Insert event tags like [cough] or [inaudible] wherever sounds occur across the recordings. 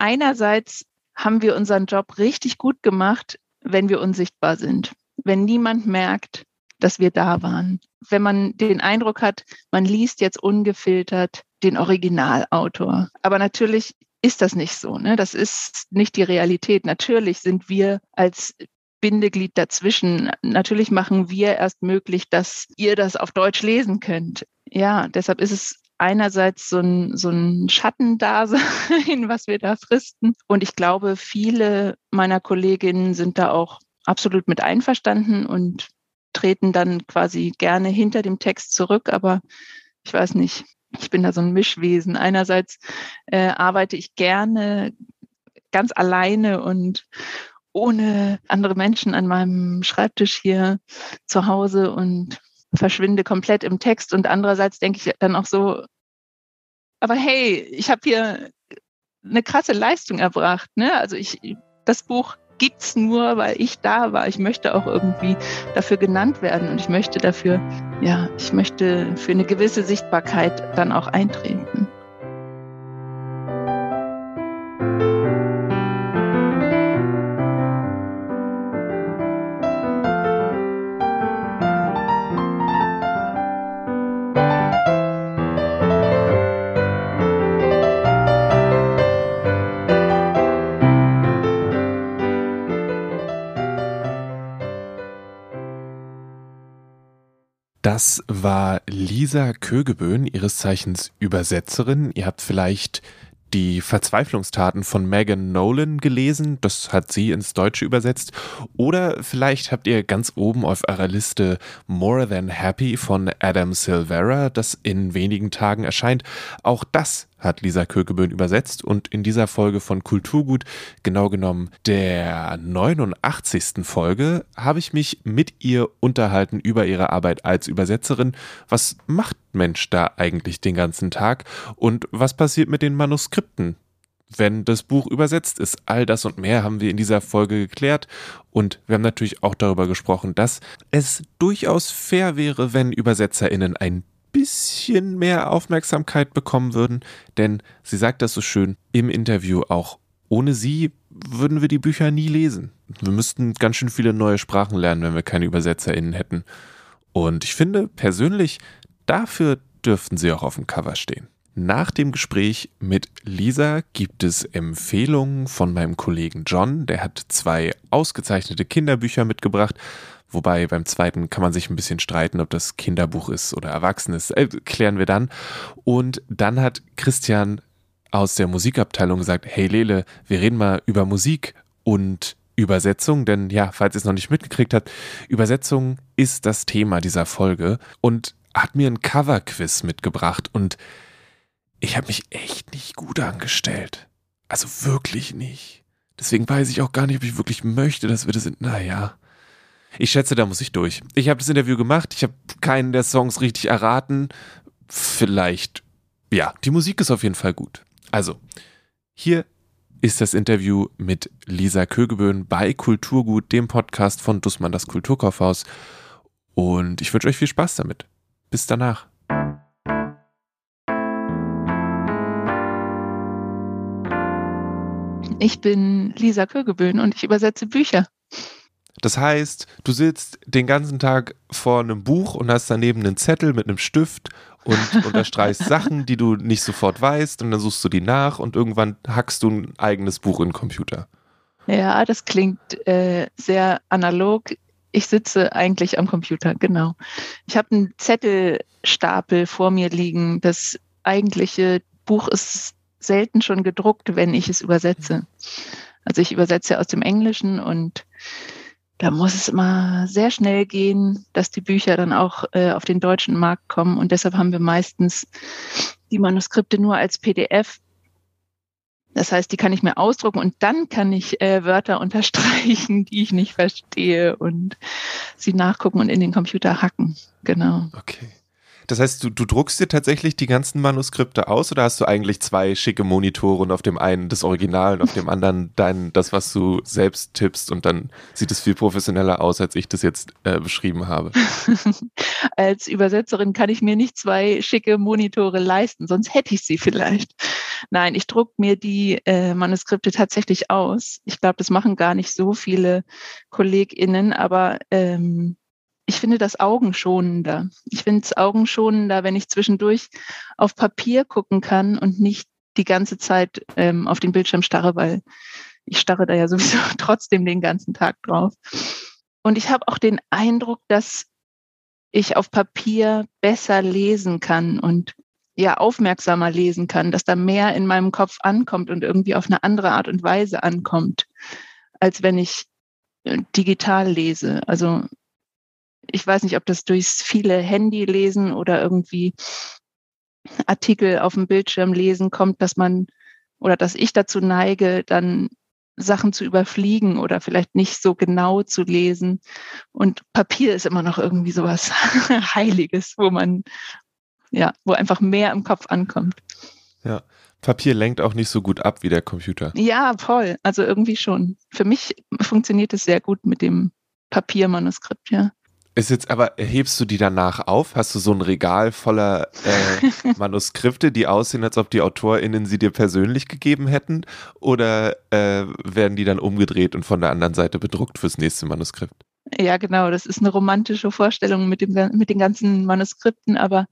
einerseits haben wir unseren Job richtig gut gemacht, wenn wir unsichtbar sind, wenn niemand merkt, dass wir da waren. Wenn man den Eindruck hat, man liest jetzt ungefiltert den Originalautor. Aber natürlich ist das nicht so. Ne? Das ist nicht die Realität. Natürlich sind wir als Bindeglied dazwischen. Natürlich machen wir erst möglich, dass ihr das auf Deutsch lesen könnt. Ja, deshalb ist es einerseits so ein, so ein Schattendasein, [laughs] was wir da fristen. Und ich glaube, viele meiner Kolleginnen sind da auch absolut mit einverstanden und treten dann quasi gerne hinter dem Text zurück. Aber ich weiß nicht, ich bin da so ein Mischwesen. Einerseits äh, arbeite ich gerne ganz alleine und ohne andere Menschen an meinem Schreibtisch hier zu Hause und verschwinde komplett im Text. Und andererseits denke ich dann auch so, aber hey, ich habe hier eine krasse Leistung erbracht. Ne? Also ich, das Buch gibt's nur, weil ich da war. Ich möchte auch irgendwie dafür genannt werden und ich möchte dafür, ja, ich möchte für eine gewisse Sichtbarkeit dann auch eintreten. Das war Lisa Kögeböhn, ihres Zeichens Übersetzerin. Ihr habt vielleicht die Verzweiflungstaten von Megan Nolan gelesen. Das hat sie ins Deutsche übersetzt. Oder vielleicht habt ihr ganz oben auf eurer Liste More Than Happy von Adam Silvera, das in wenigen Tagen erscheint. Auch das hat Lisa Kökeböhn übersetzt und in dieser Folge von Kulturgut, genau genommen der 89. Folge, habe ich mich mit ihr unterhalten über ihre Arbeit als Übersetzerin. Was macht Mensch da eigentlich den ganzen Tag und was passiert mit den Manuskripten? wenn das Buch übersetzt ist. All das und mehr haben wir in dieser Folge geklärt und wir haben natürlich auch darüber gesprochen, dass es durchaus fair wäre, wenn Übersetzerinnen ein bisschen mehr Aufmerksamkeit bekommen würden, denn sie sagt das so schön im Interview auch. Ohne sie würden wir die Bücher nie lesen. Wir müssten ganz schön viele neue Sprachen lernen, wenn wir keine ÜbersetzerInnen hätten. Und ich finde persönlich, dafür dürften sie auch auf dem Cover stehen. Nach dem Gespräch mit Lisa gibt es Empfehlungen von meinem Kollegen John. Der hat zwei ausgezeichnete Kinderbücher mitgebracht. Wobei beim zweiten kann man sich ein bisschen streiten, ob das Kinderbuch ist oder Erwachsenes. Äh, klären wir dann. Und dann hat Christian aus der Musikabteilung gesagt, hey Lele, wir reden mal über Musik und Übersetzung, denn ja, falls ihr es noch nicht mitgekriegt habt, Übersetzung ist das Thema dieser Folge und hat mir ein Cover-Quiz mitgebracht und ich habe mich echt nicht gut angestellt. Also wirklich nicht. Deswegen weiß ich auch gar nicht, ob ich wirklich möchte, dass wir das sind. Naja. Ich schätze, da muss ich durch. Ich habe das Interview gemacht, ich habe keinen der Songs richtig erraten. Vielleicht, ja, die Musik ist auf jeden Fall gut. Also, hier ist das Interview mit Lisa Kögeböhn bei Kulturgut, dem Podcast von Dussmann das Kulturkaufhaus. Und ich wünsche euch viel Spaß damit. Bis danach. Ich bin Lisa Kögeböhn und ich übersetze Bücher. Das heißt, du sitzt den ganzen Tag vor einem Buch und hast daneben einen Zettel mit einem Stift und [laughs] unterstreichst Sachen, die du nicht sofort weißt und dann suchst du die nach und irgendwann hackst du ein eigenes Buch in den Computer. Ja, das klingt äh, sehr analog. Ich sitze eigentlich am Computer, genau. Ich habe einen Zettelstapel vor mir liegen. Das eigentliche Buch ist selten schon gedruckt, wenn ich es übersetze. Also ich übersetze aus dem Englischen und da muss es immer sehr schnell gehen, dass die Bücher dann auch äh, auf den deutschen Markt kommen. Und deshalb haben wir meistens die Manuskripte nur als PDF. Das heißt, die kann ich mir ausdrucken und dann kann ich äh, Wörter [laughs] unterstreichen, die ich nicht verstehe und sie nachgucken und in den Computer hacken. Genau. Okay. Das heißt, du, du druckst dir tatsächlich die ganzen Manuskripte aus oder hast du eigentlich zwei schicke Monitore und auf dem einen das Original und auf dem anderen dein, das, was du selbst tippst und dann sieht es viel professioneller aus, als ich das jetzt äh, beschrieben habe? [laughs] als Übersetzerin kann ich mir nicht zwei schicke Monitore leisten, sonst hätte ich sie vielleicht. Nein, ich druck mir die äh, Manuskripte tatsächlich aus. Ich glaube, das machen gar nicht so viele KollegInnen, aber ähm, ich finde das augenschonender. Ich finde es augenschonender, wenn ich zwischendurch auf Papier gucken kann und nicht die ganze Zeit ähm, auf den Bildschirm starre, weil ich starre da ja sowieso [laughs] trotzdem den ganzen Tag drauf. Und ich habe auch den Eindruck, dass ich auf Papier besser lesen kann und ja aufmerksamer lesen kann, dass da mehr in meinem Kopf ankommt und irgendwie auf eine andere Art und Weise ankommt, als wenn ich äh, digital lese. Also ich weiß nicht, ob das durchs viele Handy lesen oder irgendwie Artikel auf dem Bildschirm lesen kommt, dass man oder dass ich dazu neige, dann Sachen zu überfliegen oder vielleicht nicht so genau zu lesen. Und Papier ist immer noch irgendwie sowas [laughs] Heiliges, wo man, ja, wo einfach mehr im Kopf ankommt. Ja. Papier lenkt auch nicht so gut ab wie der Computer. Ja, voll. Also irgendwie schon. Für mich funktioniert es sehr gut mit dem Papiermanuskript, ja. Ist jetzt aber, hebst du die danach auf? Hast du so ein Regal voller äh, [laughs] Manuskripte, die aussehen, als ob die AutorInnen sie dir persönlich gegeben hätten? Oder äh, werden die dann umgedreht und von der anderen Seite bedruckt fürs nächste Manuskript? Ja, genau. Das ist eine romantische Vorstellung mit, dem, mit den ganzen Manuskripten, aber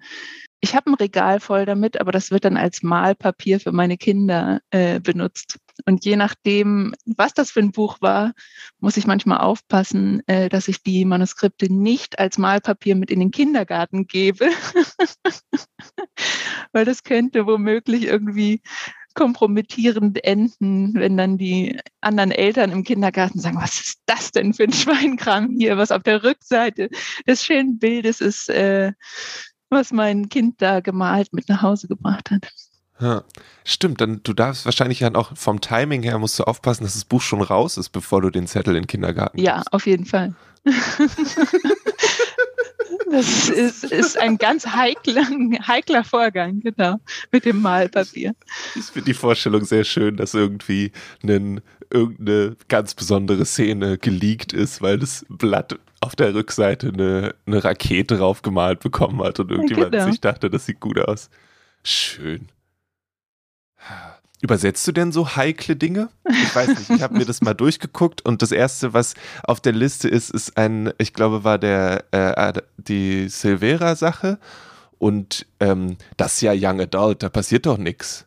ich habe ein Regal voll damit, aber das wird dann als Malpapier für meine Kinder äh, benutzt. Und je nachdem, was das für ein Buch war, muss ich manchmal aufpassen, äh, dass ich die Manuskripte nicht als Malpapier mit in den Kindergarten gebe, [laughs] weil das könnte womöglich irgendwie kompromittierend enden, wenn dann die anderen Eltern im Kindergarten sagen, was ist das denn für ein Schweinkram hier, was auf der Rückseite des schönen Bildes ist, äh, was mein Kind da gemalt mit nach Hause gebracht hat. Ja, stimmt, dann du darfst wahrscheinlich ja auch vom Timing her musst du aufpassen, dass das Buch schon raus ist, bevor du den Zettel in den Kindergarten Ja, auf jeden Fall. [laughs] das ist, ist ein ganz heikler, heikler Vorgang, genau, mit dem Malpapier. Ich finde die Vorstellung sehr schön, dass irgendwie einen, irgendeine ganz besondere Szene geleakt ist, weil das Blatt auf der Rückseite eine, eine Rakete draufgemalt bekommen hat und irgendjemand genau. sich dachte, das sieht gut aus. Schön. Übersetzt du denn so heikle Dinge? Ich weiß nicht, ich habe mir das mal durchgeguckt und das erste, was auf der Liste ist, ist ein, ich glaube, war der äh, die Silvera-Sache und ähm, das ist ja Young Adult, da passiert doch nichts.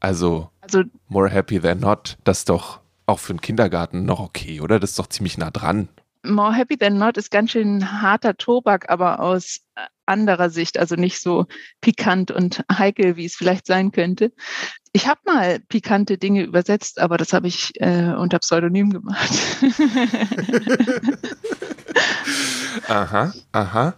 Also, also, more happy than not, das ist doch auch für einen Kindergarten noch okay, oder? Das ist doch ziemlich nah dran. More Happy Than Not ist ganz schön harter Tobak, aber aus anderer Sicht, also nicht so pikant und [laughs] heikel, wie es vielleicht sein könnte. Ich habe mal pikante Dinge übersetzt, aber das habe ich äh, unter Pseudonym gemacht. [laughs] aha, aha.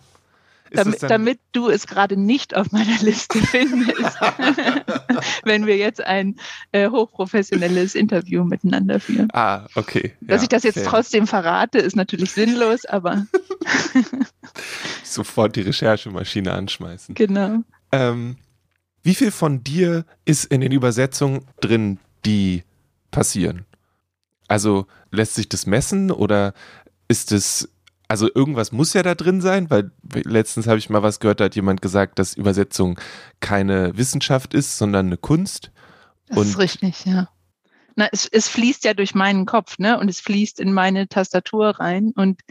Damit, damit, du es gerade nicht auf meiner Liste findest, [laughs] wenn wir jetzt ein äh, hochprofessionelles Interview miteinander führen. Ah, okay. Dass ja, ich das jetzt fair. trotzdem verrate, ist natürlich sinnlos, aber. [laughs] [laughs] Sofort die Recherchemaschine anschmeißen. Genau. Ähm, wie viel von dir ist in den Übersetzungen drin, die passieren? Also lässt sich das messen oder ist es also irgendwas muss ja da drin sein, weil letztens habe ich mal was gehört, da hat jemand gesagt, dass Übersetzung keine Wissenschaft ist, sondern eine Kunst. Das und ist richtig, ja. Na, es, es fließt ja durch meinen Kopf, ne? Und es fließt in meine Tastatur rein. Und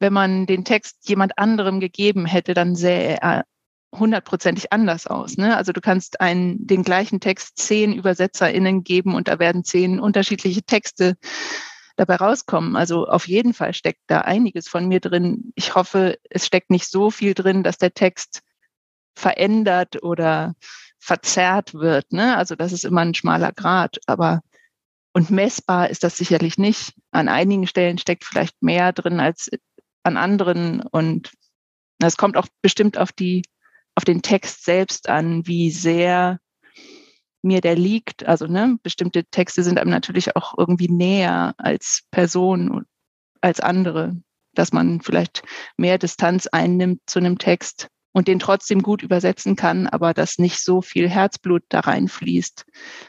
wenn man den Text jemand anderem gegeben hätte, dann sähe er hundertprozentig anders aus. Ne? Also du kannst einen, den gleichen Text zehn ÜbersetzerInnen geben und da werden zehn unterschiedliche Texte dabei rauskommen. Also auf jeden Fall steckt da einiges von mir drin. Ich hoffe, es steckt nicht so viel drin, dass der Text verändert oder verzerrt wird. Ne? Also das ist immer ein schmaler Grad. Aber und messbar ist das sicherlich nicht. An einigen Stellen steckt vielleicht mehr drin als an anderen. Und es kommt auch bestimmt auf die, auf den Text selbst an, wie sehr mir der liegt. Also ne, bestimmte Texte sind einem natürlich auch irgendwie näher als Person, als andere, dass man vielleicht mehr Distanz einnimmt zu einem Text und den trotzdem gut übersetzen kann, aber dass nicht so viel Herzblut da reinfließt.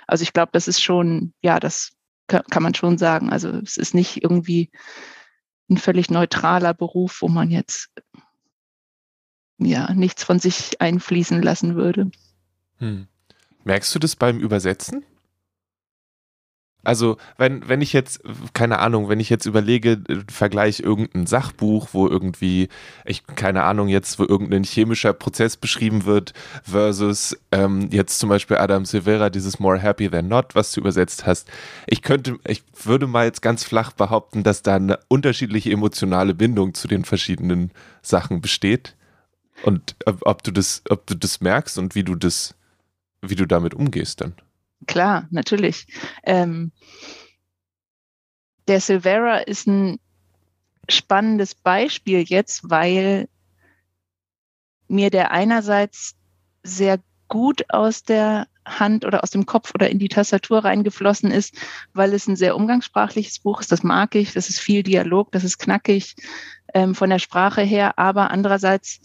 Also ich glaube, das ist schon, ja, das kann man schon sagen. Also es ist nicht irgendwie ein völlig neutraler Beruf, wo man jetzt ja nichts von sich einfließen lassen würde. Hm. Merkst du das beim Übersetzen? Also, wenn, wenn ich jetzt, keine Ahnung, wenn ich jetzt überlege, vergleiche irgendein Sachbuch, wo irgendwie, ich, keine Ahnung, jetzt, wo irgendein chemischer Prozess beschrieben wird, versus ähm, jetzt zum Beispiel Adam Silvera, dieses More Happy Than Not, was du übersetzt hast. Ich könnte, ich würde mal jetzt ganz flach behaupten, dass da eine unterschiedliche emotionale Bindung zu den verschiedenen Sachen besteht. Und ob, ob du das, ob du das merkst und wie du das, wie du damit umgehst dann. Klar, natürlich. Ähm, der Silvera ist ein spannendes Beispiel jetzt, weil mir der einerseits sehr gut aus der Hand oder aus dem Kopf oder in die Tastatur reingeflossen ist, weil es ein sehr umgangssprachliches Buch ist. Das mag ich. Das ist viel Dialog, das ist knackig ähm, von der Sprache her. Aber andererseits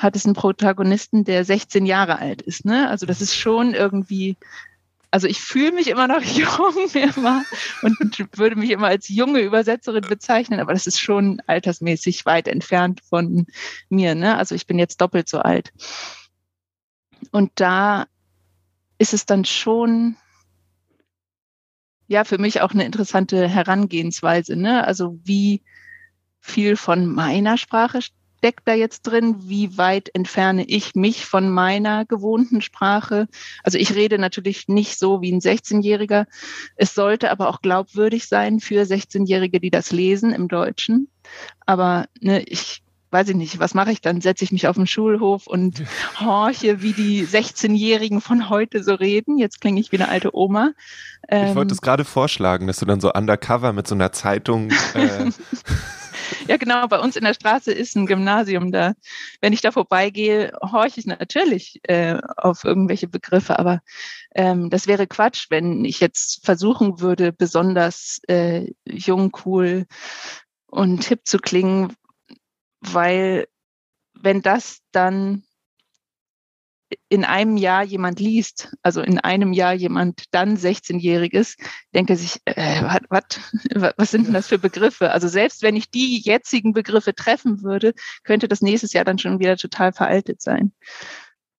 hat es einen Protagonisten, der 16 Jahre alt ist. Ne? Also das ist schon irgendwie also ich fühle mich immer noch [laughs] jung immer und würde mich immer als junge Übersetzerin bezeichnen, aber das ist schon altersmäßig weit entfernt von mir. Ne? Also ich bin jetzt doppelt so alt. Und da ist es dann schon ja für mich auch eine interessante Herangehensweise. Ne? Also wie viel von meiner Sprache steckt da jetzt drin? Wie weit entferne ich mich von meiner gewohnten Sprache? Also ich rede natürlich nicht so wie ein 16-Jähriger. Es sollte aber auch glaubwürdig sein für 16-Jährige, die das lesen im Deutschen. Aber ne, ich weiß ich nicht, was mache ich dann? Setze ich mich auf den Schulhof und [laughs] horche, wie die 16-Jährigen von heute so reden. Jetzt klinge ich wie eine alte Oma. ich wollte ähm, es gerade vorschlagen, dass du dann so undercover mit so einer Zeitung äh, [laughs] Ja, genau. Bei uns in der Straße ist ein Gymnasium da. Wenn ich da vorbeigehe, horche ich natürlich äh, auf irgendwelche Begriffe, aber ähm, das wäre Quatsch, wenn ich jetzt versuchen würde, besonders äh, jung, cool und hip zu klingen, weil wenn das dann in einem Jahr jemand liest, also in einem Jahr jemand dann 16-Jähriges, denke sich, äh, wat, wat, [laughs] was sind denn das für Begriffe? Also selbst wenn ich die jetzigen Begriffe treffen würde, könnte das nächstes Jahr dann schon wieder total veraltet sein.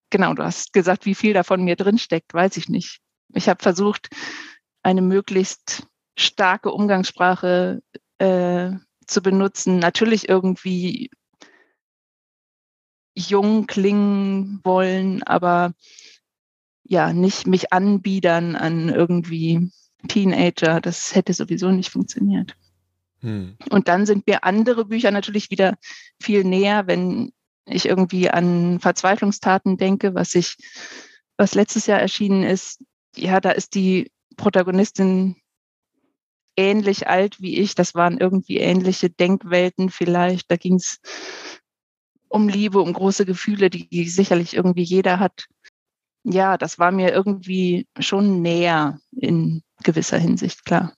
Genau, du hast gesagt, wie viel davon mir drinsteckt, weiß ich nicht. Ich habe versucht, eine möglichst starke Umgangssprache äh, zu benutzen. Natürlich irgendwie jung klingen wollen, aber ja, nicht mich anbiedern an irgendwie Teenager. Das hätte sowieso nicht funktioniert. Hm. Und dann sind mir andere Bücher natürlich wieder viel näher, wenn ich irgendwie an Verzweiflungstaten denke, was ich, was letztes Jahr erschienen ist. Ja, da ist die Protagonistin ähnlich alt wie ich. Das waren irgendwie ähnliche Denkwelten vielleicht. Da ging es um Liebe, um große Gefühle, die sicherlich irgendwie jeder hat. Ja, das war mir irgendwie schon näher in gewisser Hinsicht, klar.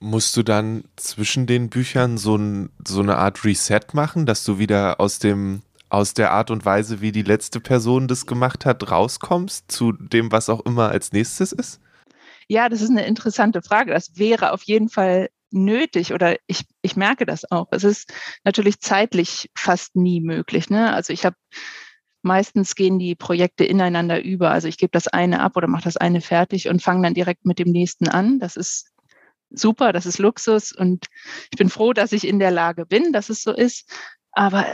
Musst du dann zwischen den Büchern so, ein, so eine Art Reset machen, dass du wieder aus dem aus der Art und Weise, wie die letzte Person das gemacht hat, rauskommst zu dem, was auch immer als nächstes ist? Ja, das ist eine interessante Frage. Das wäre auf jeden Fall nötig oder ich, ich merke das auch. Es ist natürlich zeitlich fast nie möglich. Ne? Also ich habe meistens gehen die Projekte ineinander über. Also ich gebe das eine ab oder mache das eine fertig und fange dann direkt mit dem nächsten an. Das ist super, das ist Luxus und ich bin froh, dass ich in der Lage bin, dass es so ist. Aber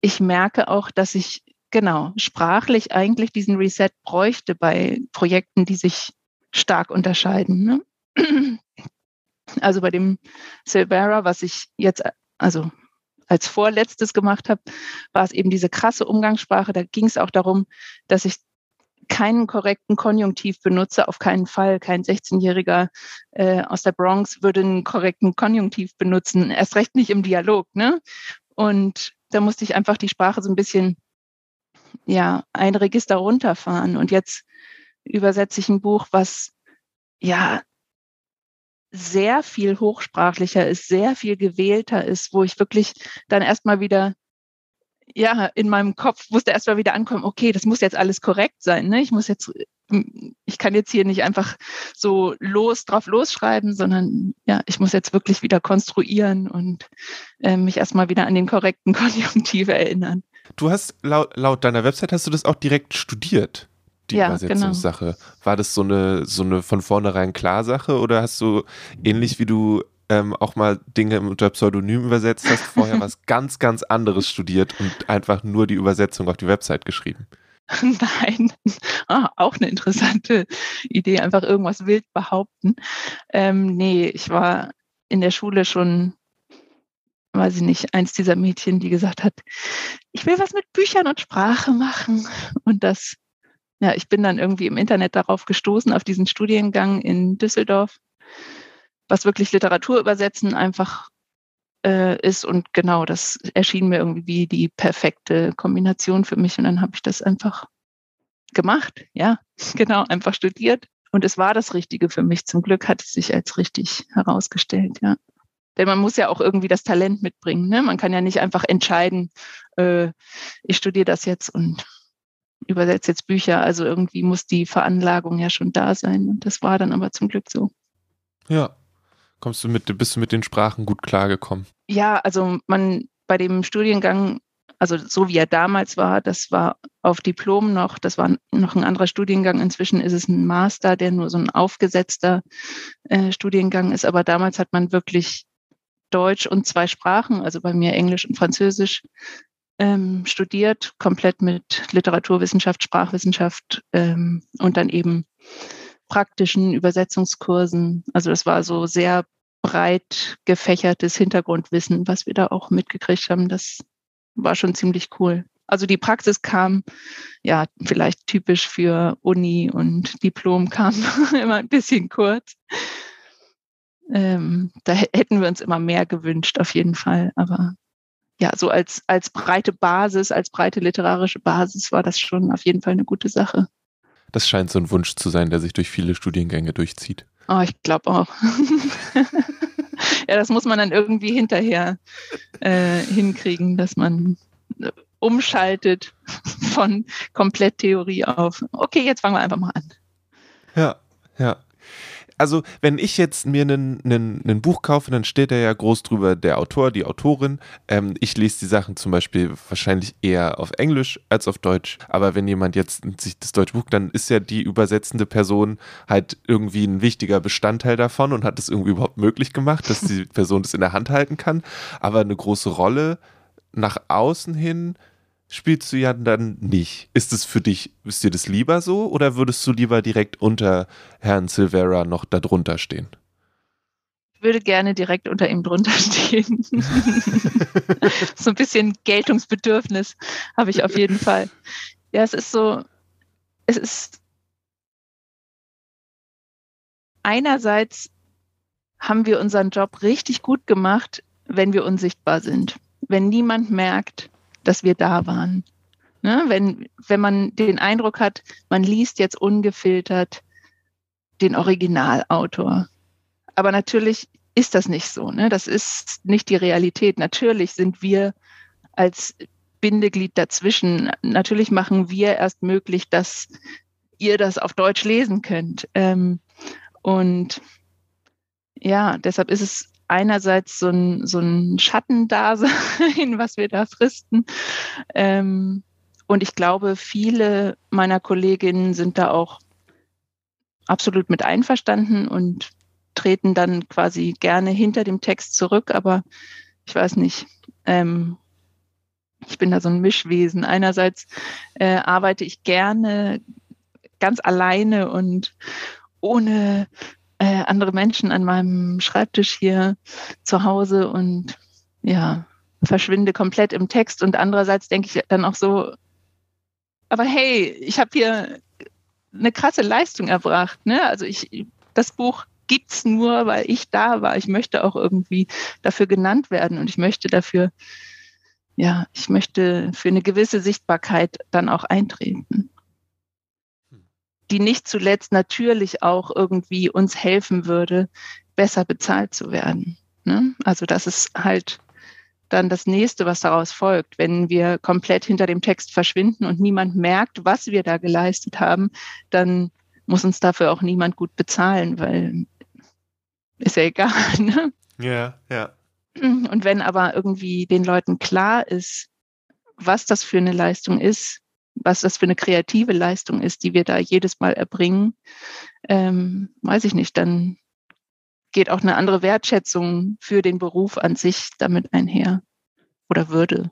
ich merke auch, dass ich genau sprachlich eigentlich diesen Reset bräuchte bei Projekten, die sich stark unterscheiden. Ne? Also bei dem Silvera, was ich jetzt also als vorletztes gemacht habe, war es eben diese krasse Umgangssprache. Da ging es auch darum, dass ich keinen korrekten Konjunktiv benutze, auf keinen Fall. Kein 16-Jähriger äh, aus der Bronx würde einen korrekten Konjunktiv benutzen, erst recht nicht im Dialog. Ne? Und da musste ich einfach die Sprache so ein bisschen, ja, ein Register runterfahren. Und jetzt übersetze ich ein Buch, was ja sehr viel hochsprachlicher ist, sehr viel gewählter ist, wo ich wirklich dann erstmal wieder ja, in meinem Kopf musste erstmal wieder ankommen, okay, das muss jetzt alles korrekt sein. Ne? Ich muss jetzt, ich kann jetzt hier nicht einfach so los drauf losschreiben, sondern ja, ich muss jetzt wirklich wieder konstruieren und äh, mich erstmal wieder an den korrekten [laughs] Konjunktiv erinnern. Du hast laut, laut deiner Website hast du das auch direkt studiert die ja, Übersetzungssache. Genau. War das so eine, so eine von vornherein Klarsache oder hast du ähnlich wie du ähm, auch mal Dinge unter Pseudonym übersetzt hast, vorher [laughs] was ganz, ganz anderes studiert und einfach nur die Übersetzung auf die Website geschrieben? [laughs] Nein, [laughs] ah, auch eine interessante Idee, einfach irgendwas wild behaupten. Ähm, nee, ich war in der Schule schon, weiß ich nicht, eins dieser Mädchen, die gesagt hat, ich will was mit Büchern und Sprache machen. Und das, ja, ich bin dann irgendwie im Internet darauf gestoßen, auf diesen Studiengang in Düsseldorf, was wirklich Literatur übersetzen einfach äh, ist. Und genau, das erschien mir irgendwie wie die perfekte Kombination für mich. Und dann habe ich das einfach gemacht. Ja, [laughs] genau, einfach studiert. Und es war das Richtige für mich. Zum Glück hat es sich als richtig herausgestellt, ja. Denn man muss ja auch irgendwie das Talent mitbringen. Ne? Man kann ja nicht einfach entscheiden, äh, ich studiere das jetzt und übersetze jetzt Bücher. Also irgendwie muss die Veranlagung ja schon da sein. Und das war dann aber zum Glück so. Ja, Kommst du mit, bist du mit den Sprachen gut klargekommen? Ja, also man bei dem Studiengang, also so wie er damals war, das war auf Diplom noch, das war noch ein anderer Studiengang. Inzwischen ist es ein Master, der nur so ein aufgesetzter äh, Studiengang ist. Aber damals hat man wirklich Deutsch und zwei Sprachen, also bei mir Englisch und Französisch, ähm, studiert, komplett mit Literaturwissenschaft, Sprachwissenschaft ähm, und dann eben praktischen Übersetzungskursen. Also das war so sehr breit gefächertes Hintergrundwissen, was wir da auch mitgekriegt haben. Das war schon ziemlich cool. Also die Praxis kam, ja, vielleicht typisch für Uni und Diplom kam [laughs] immer ein bisschen kurz. Ähm, da hätten wir uns immer mehr gewünscht, auf jeden Fall. Aber ja, so als, als breite Basis, als breite literarische Basis war das schon auf jeden Fall eine gute Sache. Das scheint so ein Wunsch zu sein, der sich durch viele Studiengänge durchzieht. Oh, ich glaube auch. [laughs] ja, das muss man dann irgendwie hinterher äh, hinkriegen, dass man äh, umschaltet [laughs] von Kompletttheorie auf, okay, jetzt fangen wir einfach mal an. Ja, ja also wenn ich jetzt mir ein Buch kaufe, dann steht da ja groß drüber der Autor, die Autorin. Ähm, ich lese die Sachen zum Beispiel wahrscheinlich eher auf Englisch als auf Deutsch. Aber wenn jemand jetzt sich das deutsche Buch, dann ist ja die übersetzende Person halt irgendwie ein wichtiger Bestandteil davon und hat es irgendwie überhaupt möglich gemacht, dass die [laughs] Person das in der Hand halten kann. Aber eine große Rolle nach außen hin spielst du ja dann nicht. Ist es für dich, ist dir das lieber so oder würdest du lieber direkt unter Herrn Silvera noch darunter stehen? Ich würde gerne direkt unter ihm drunter [laughs] stehen. [laughs] so ein bisschen Geltungsbedürfnis habe ich auf jeden Fall. Ja, es ist so, es ist einerseits haben wir unseren Job richtig gut gemacht, wenn wir unsichtbar sind. Wenn niemand merkt, dass wir da waren. Ne? Wenn, wenn man den Eindruck hat, man liest jetzt ungefiltert den Originalautor. Aber natürlich ist das nicht so. Ne? Das ist nicht die Realität. Natürlich sind wir als Bindeglied dazwischen. Natürlich machen wir erst möglich, dass ihr das auf Deutsch lesen könnt. Ähm, und ja, deshalb ist es einerseits so ein, so ein Schattendasein, [laughs] was wir da fristen. Ähm, und ich glaube, viele meiner Kolleginnen sind da auch absolut mit einverstanden und treten dann quasi gerne hinter dem Text zurück. Aber ich weiß nicht, ähm, ich bin da so ein Mischwesen. Einerseits äh, arbeite ich gerne ganz alleine und ohne andere Menschen an meinem Schreibtisch hier zu Hause und ja, verschwinde komplett im Text. Und andererseits denke ich dann auch so, aber hey, ich habe hier eine krasse Leistung erbracht. Ne? Also ich, das Buch gibt's nur, weil ich da war. Ich möchte auch irgendwie dafür genannt werden und ich möchte dafür, ja, ich möchte für eine gewisse Sichtbarkeit dann auch eintreten die nicht zuletzt natürlich auch irgendwie uns helfen würde, besser bezahlt zu werden. Ne? Also das ist halt dann das nächste, was daraus folgt. Wenn wir komplett hinter dem Text verschwinden und niemand merkt, was wir da geleistet haben, dann muss uns dafür auch niemand gut bezahlen, weil ist ja egal. [laughs] Ne? Ja, ja. Und wenn aber irgendwie den Leuten klar ist, was das für eine Leistung ist, was das für eine kreative Leistung ist, die wir da jedes Mal erbringen, ähm, weiß ich nicht, dann geht auch eine andere Wertschätzung für den Beruf an sich damit einher oder würde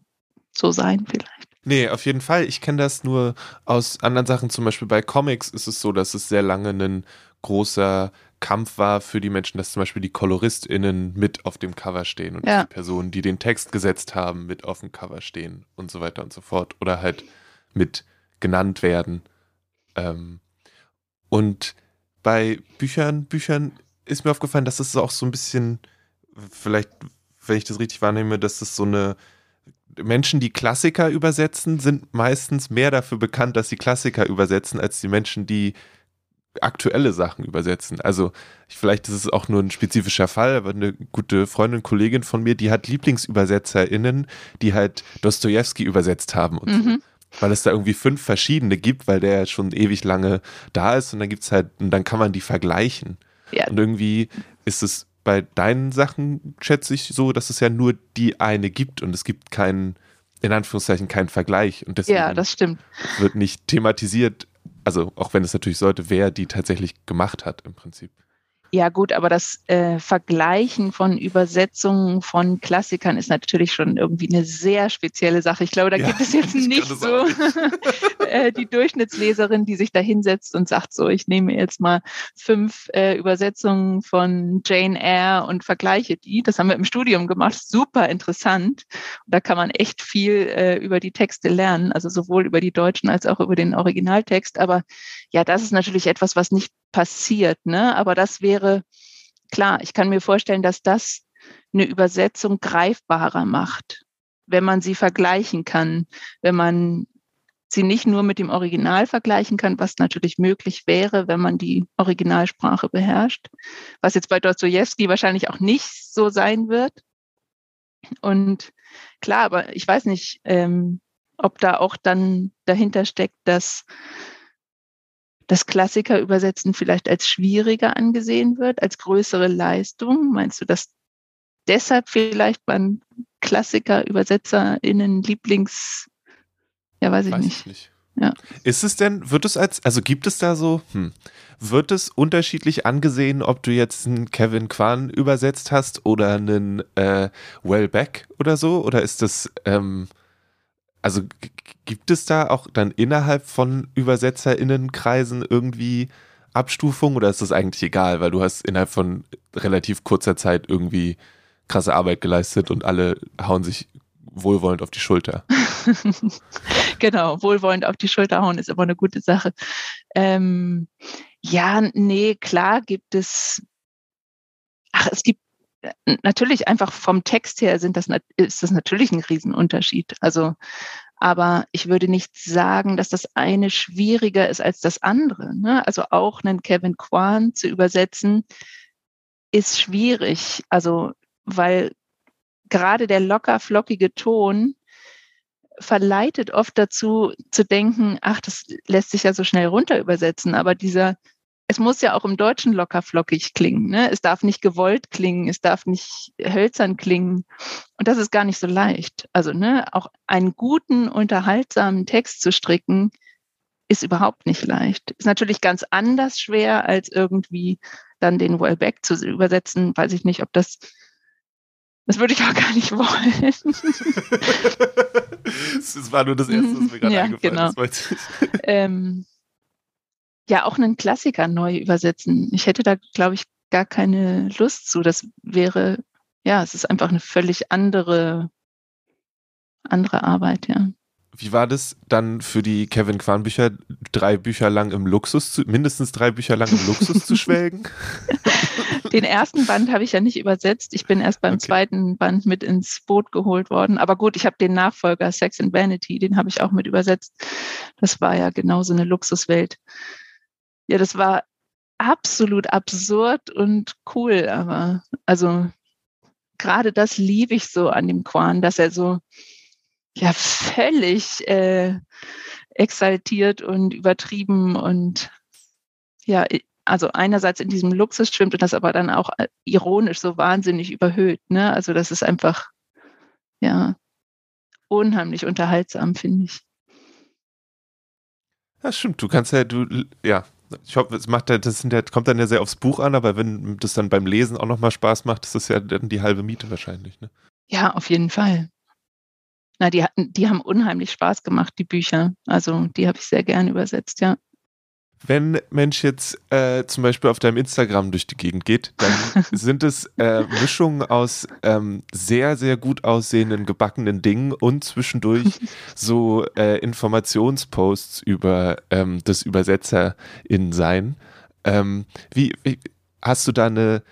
so sein vielleicht. Nee, auf jeden Fall. Ich kenne das nur aus anderen Sachen. Zum Beispiel bei Comics ist es so, dass es sehr lange ein großer Kampf war für die Menschen, dass zum Beispiel die KoloristInnen mit auf dem Cover stehen und ja. die Personen, die den Text gesetzt haben, mit auf dem Cover stehen und so weiter und so fort. Oder halt mit genannt werden. Ähm, und bei Büchern, Büchern ist mir aufgefallen, dass es auch so ein bisschen, vielleicht, wenn ich das richtig wahrnehme, dass es so eine Menschen, die Klassiker übersetzen, sind meistens mehr dafür bekannt, dass sie Klassiker übersetzen, als die Menschen, die aktuelle Sachen übersetzen. Also vielleicht ist es auch nur ein spezifischer Fall, aber eine gute Freundin, Kollegin von mir, die hat LieblingsübersetzerInnen, die halt Dostoevsky übersetzt haben und mhm. so. Weil es da irgendwie fünf verschiedene gibt, weil der schon ewig lange da ist und dann gibt es halt, und dann kann man die vergleichen. Ja. Und irgendwie ist es bei deinen Sachen schätze ich so, dass es ja nur die eine gibt und es gibt keinen, in Anführungszeichen, keinen Vergleich. Und deswegen ja, das stimmt. wird nicht thematisiert, also auch wenn es natürlich sollte, wer die tatsächlich gemacht hat im Prinzip. Ja gut, aber das äh, Vergleichen von Übersetzungen von Klassikern ist natürlich schon irgendwie eine sehr spezielle Sache. Ich glaube, da ja, gibt es [laughs] jetzt nicht so [laughs] äh, die Durchschnittsleserin, die sich da hinsetzt und sagt so, ich nehme jetzt mal fünf äh, Übersetzungen von Jane Eyre und vergleiche die. Das haben wir im Studium gemacht, super interessant. Und da kann man echt viel äh, über die Texte lernen, also sowohl über die deutschen als auch über den Originaltext. Aber ja, das ist natürlich etwas, was nicht passiert. Ne? Aber das wäre klar. Ich kann mir vorstellen, dass das eine Übersetzung greifbarer macht, wenn man sie vergleichen kann, wenn man sie nicht nur mit dem Original vergleichen kann, was natürlich möglich wäre, wenn man die Originalsprache beherrscht, was jetzt bei Dostoevsky wahrscheinlich auch nicht so sein wird. Und klar, aber ich weiß nicht, ähm, ob da auch dann dahinter steckt, dass das Klassiker übersetzen vielleicht als schwieriger angesehen wird, als größere Leistung? Meinst du, dass deshalb vielleicht beim Klassiker ÜbersetzerInnen Lieblings, ja, weiß ich weiß nicht. Ich nicht. Ja. Ist es denn, wird es als, also gibt es da so, hm, wird es unterschiedlich angesehen, ob du jetzt einen Kevin Kwan übersetzt hast oder einen äh, Wellbeck oder so? Oder ist das, ähm, also gibt es da auch dann innerhalb von ÜbersetzerInnenkreisen irgendwie Abstufung oder ist das eigentlich egal, weil du hast innerhalb von relativ kurzer Zeit irgendwie krasse Arbeit geleistet und alle hauen sich wohlwollend auf die Schulter. [laughs] genau, wohlwollend auf die Schulter hauen ist aber eine gute Sache. Ähm, ja, nee, klar gibt es, ach, es gibt natürlich einfach vom Text her sind das, ist das natürlich ein Riesenunterschied. Also, aber ich würde nicht sagen, dass das eine schwieriger ist als das andere. Ne? Also auch einen Kevin Kwan zu übersetzen, ist schwierig. Also, weil gerade der locker flockige Ton verleitet oft dazu zu denken, ach, das lässt sich ja so schnell runter übersetzen. Aber dieser es muss ja auch im Deutschen locker flockig klingen. Ne? Es darf nicht gewollt klingen, es darf nicht hölzern klingen. Und das ist gar nicht so leicht. Also ne, auch einen guten, unterhaltsamen Text zu stricken, ist überhaupt nicht leicht. Ist natürlich ganz anders schwer, als irgendwie dann den Wellbeck zu übersetzen. Weiß ich nicht, ob das das würde ich auch [laughs] gar nicht wollen. [laughs] das war nur das Erste, was mir [laughs] gerade ja, eingefallen genau. ist. ähm, ja auch einen Klassiker neu übersetzen. Ich hätte da, glaube ich, gar keine Lust zu. Das wäre, ja, es ist einfach eine völlig andere, andere Arbeit, ja. Wie war das dann für die Kevin Kwan Bücher, drei Bücher lang im Luxus zu, mindestens drei Bücher lang im Luxus zu [laughs] schwelgen? Den ersten Band habe ich ja nicht übersetzt. Ich bin erst beim okay. zweiten Band mit ins Boot geholt worden. Aber gut, ich habe den Nachfolger Sex and Vanity, den habe ich auch mit übersetzt. Das war ja genauso eine Luxuswelt ja, das war absolut absurd und cool, aber also gerade das liebe ich so an dem Quan, dass er so ja völlig äh, exaltiert und übertrieben und ja, also einerseits in diesem Luxus schwimmt und das aber dann auch äh, ironisch so wahnsinnig überhöht. Ne? Also das ist einfach ja unheimlich unterhaltsam, finde ich. Ja, stimmt. Du kannst ja, du, ja, ich hoffe, es macht das ja, kommt dann ja sehr aufs Buch an, aber wenn das dann beim Lesen auch nochmal Spaß macht, ist das ja dann die halbe Miete wahrscheinlich, ne? Ja, auf jeden Fall. Na, die die haben unheimlich Spaß gemacht, die Bücher. Also die habe ich sehr gern übersetzt, ja. Wenn Mensch jetzt äh, zum Beispiel auf deinem Instagram durch die Gegend geht, dann [laughs] sind es äh, Mischungen aus ähm, sehr, sehr gut aussehenden gebackenen Dingen und zwischendurch [laughs] so äh, Informationsposts über ähm, das ÜbersetzerInnen-Sein. Ähm, wie, wie, hast du da eine,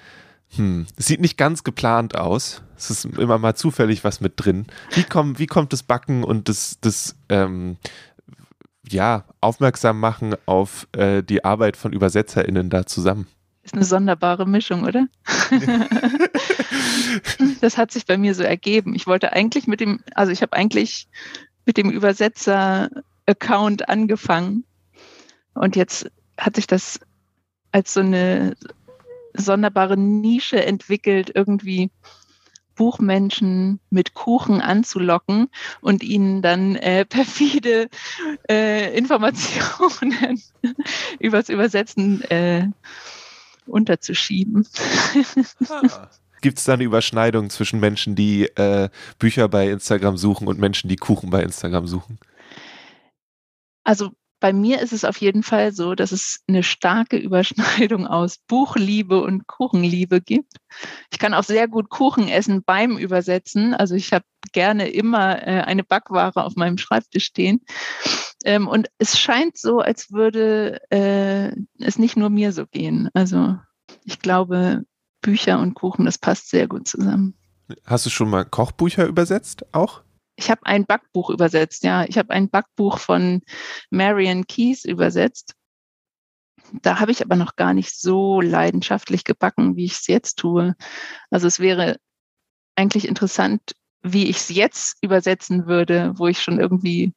hm, sieht nicht ganz geplant aus. Es ist immer mal zufällig was mit drin. Wie, komm, wie kommt das Backen und das, das ähm, ja, aufmerksam machen auf äh, die Arbeit von ÜbersetzerInnen da zusammen. Ist eine sonderbare Mischung, oder? [laughs] das hat sich bei mir so ergeben. Ich wollte eigentlich mit dem, also ich habe eigentlich mit dem Übersetzer-Account angefangen. Und jetzt hat sich das als so eine sonderbare Nische entwickelt, irgendwie Buchmenschen mit Kuchen anzulocken und ihnen dann äh, [laughs] perfide äh, Informationen [laughs] übers Übersetzen äh, unterzuschieben. Ah. Gibt es da eine Überschneidung zwischen Menschen, die äh, Bücher bei Instagram suchen und Menschen, die Kuchen bei Instagram suchen? Also bei mir ist es auf jeden Fall so, dass es eine starke Überschneidung aus Buchliebe und Kuchenliebe gibt. Ich kann auch sehr gut Kuchen essen beim Übersetzen. Also ich habe gerne immer äh, eine Backware auf meinem Schreibtisch stehen. Ähm, und es scheint so, als würde äh, es nicht nur mir so gehen. Also ich glaube, Bücher und Kuchen, das passt sehr gut zusammen. Hast du schon mal Kochbücher übersetzt auch? Ich habe ein Backbuch übersetzt, ja. Ich habe ein Backbuch von Marion Keys übersetzt. Da habe ich aber noch gar nicht so leidenschaftlich gebacken, wie ich es jetzt tue. Also es wäre eigentlich interessant, wie ich es jetzt übersetzen würde, wo ich schon irgendwie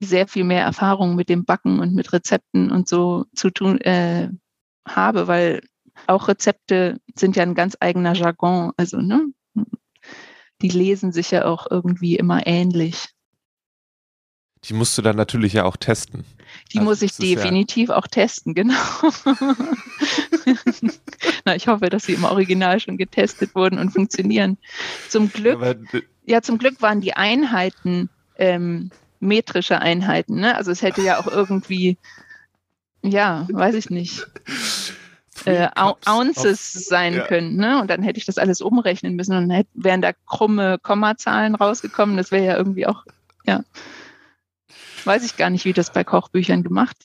sehr viel mehr Erfahrung mit dem Backen und mit Rezepten und so zu tun äh, habe, weil auch Rezepte sind ja ein ganz eigener Jargon. Also ne, die lesen sich ja auch irgendwie immer ähnlich. Die musst du dann natürlich ja auch testen. Die also muss ich definitiv ja auch testen, genau. [laughs] Na, ich hoffe, dass sie im Original schon getestet wurden und funktionieren. Zum Glück, Aber, ja, zum Glück waren die Einheiten ähm, metrische Einheiten. Ne? Also es hätte ja auch irgendwie, ja, weiß ich nicht äh, Ounces sein ja. können. Ne? Und dann hätte ich das alles umrechnen müssen und dann wären da krumme Kommazahlen rausgekommen. Das wäre ja irgendwie auch, ja, weiß ich gar nicht, wie das bei Kochbüchern gemacht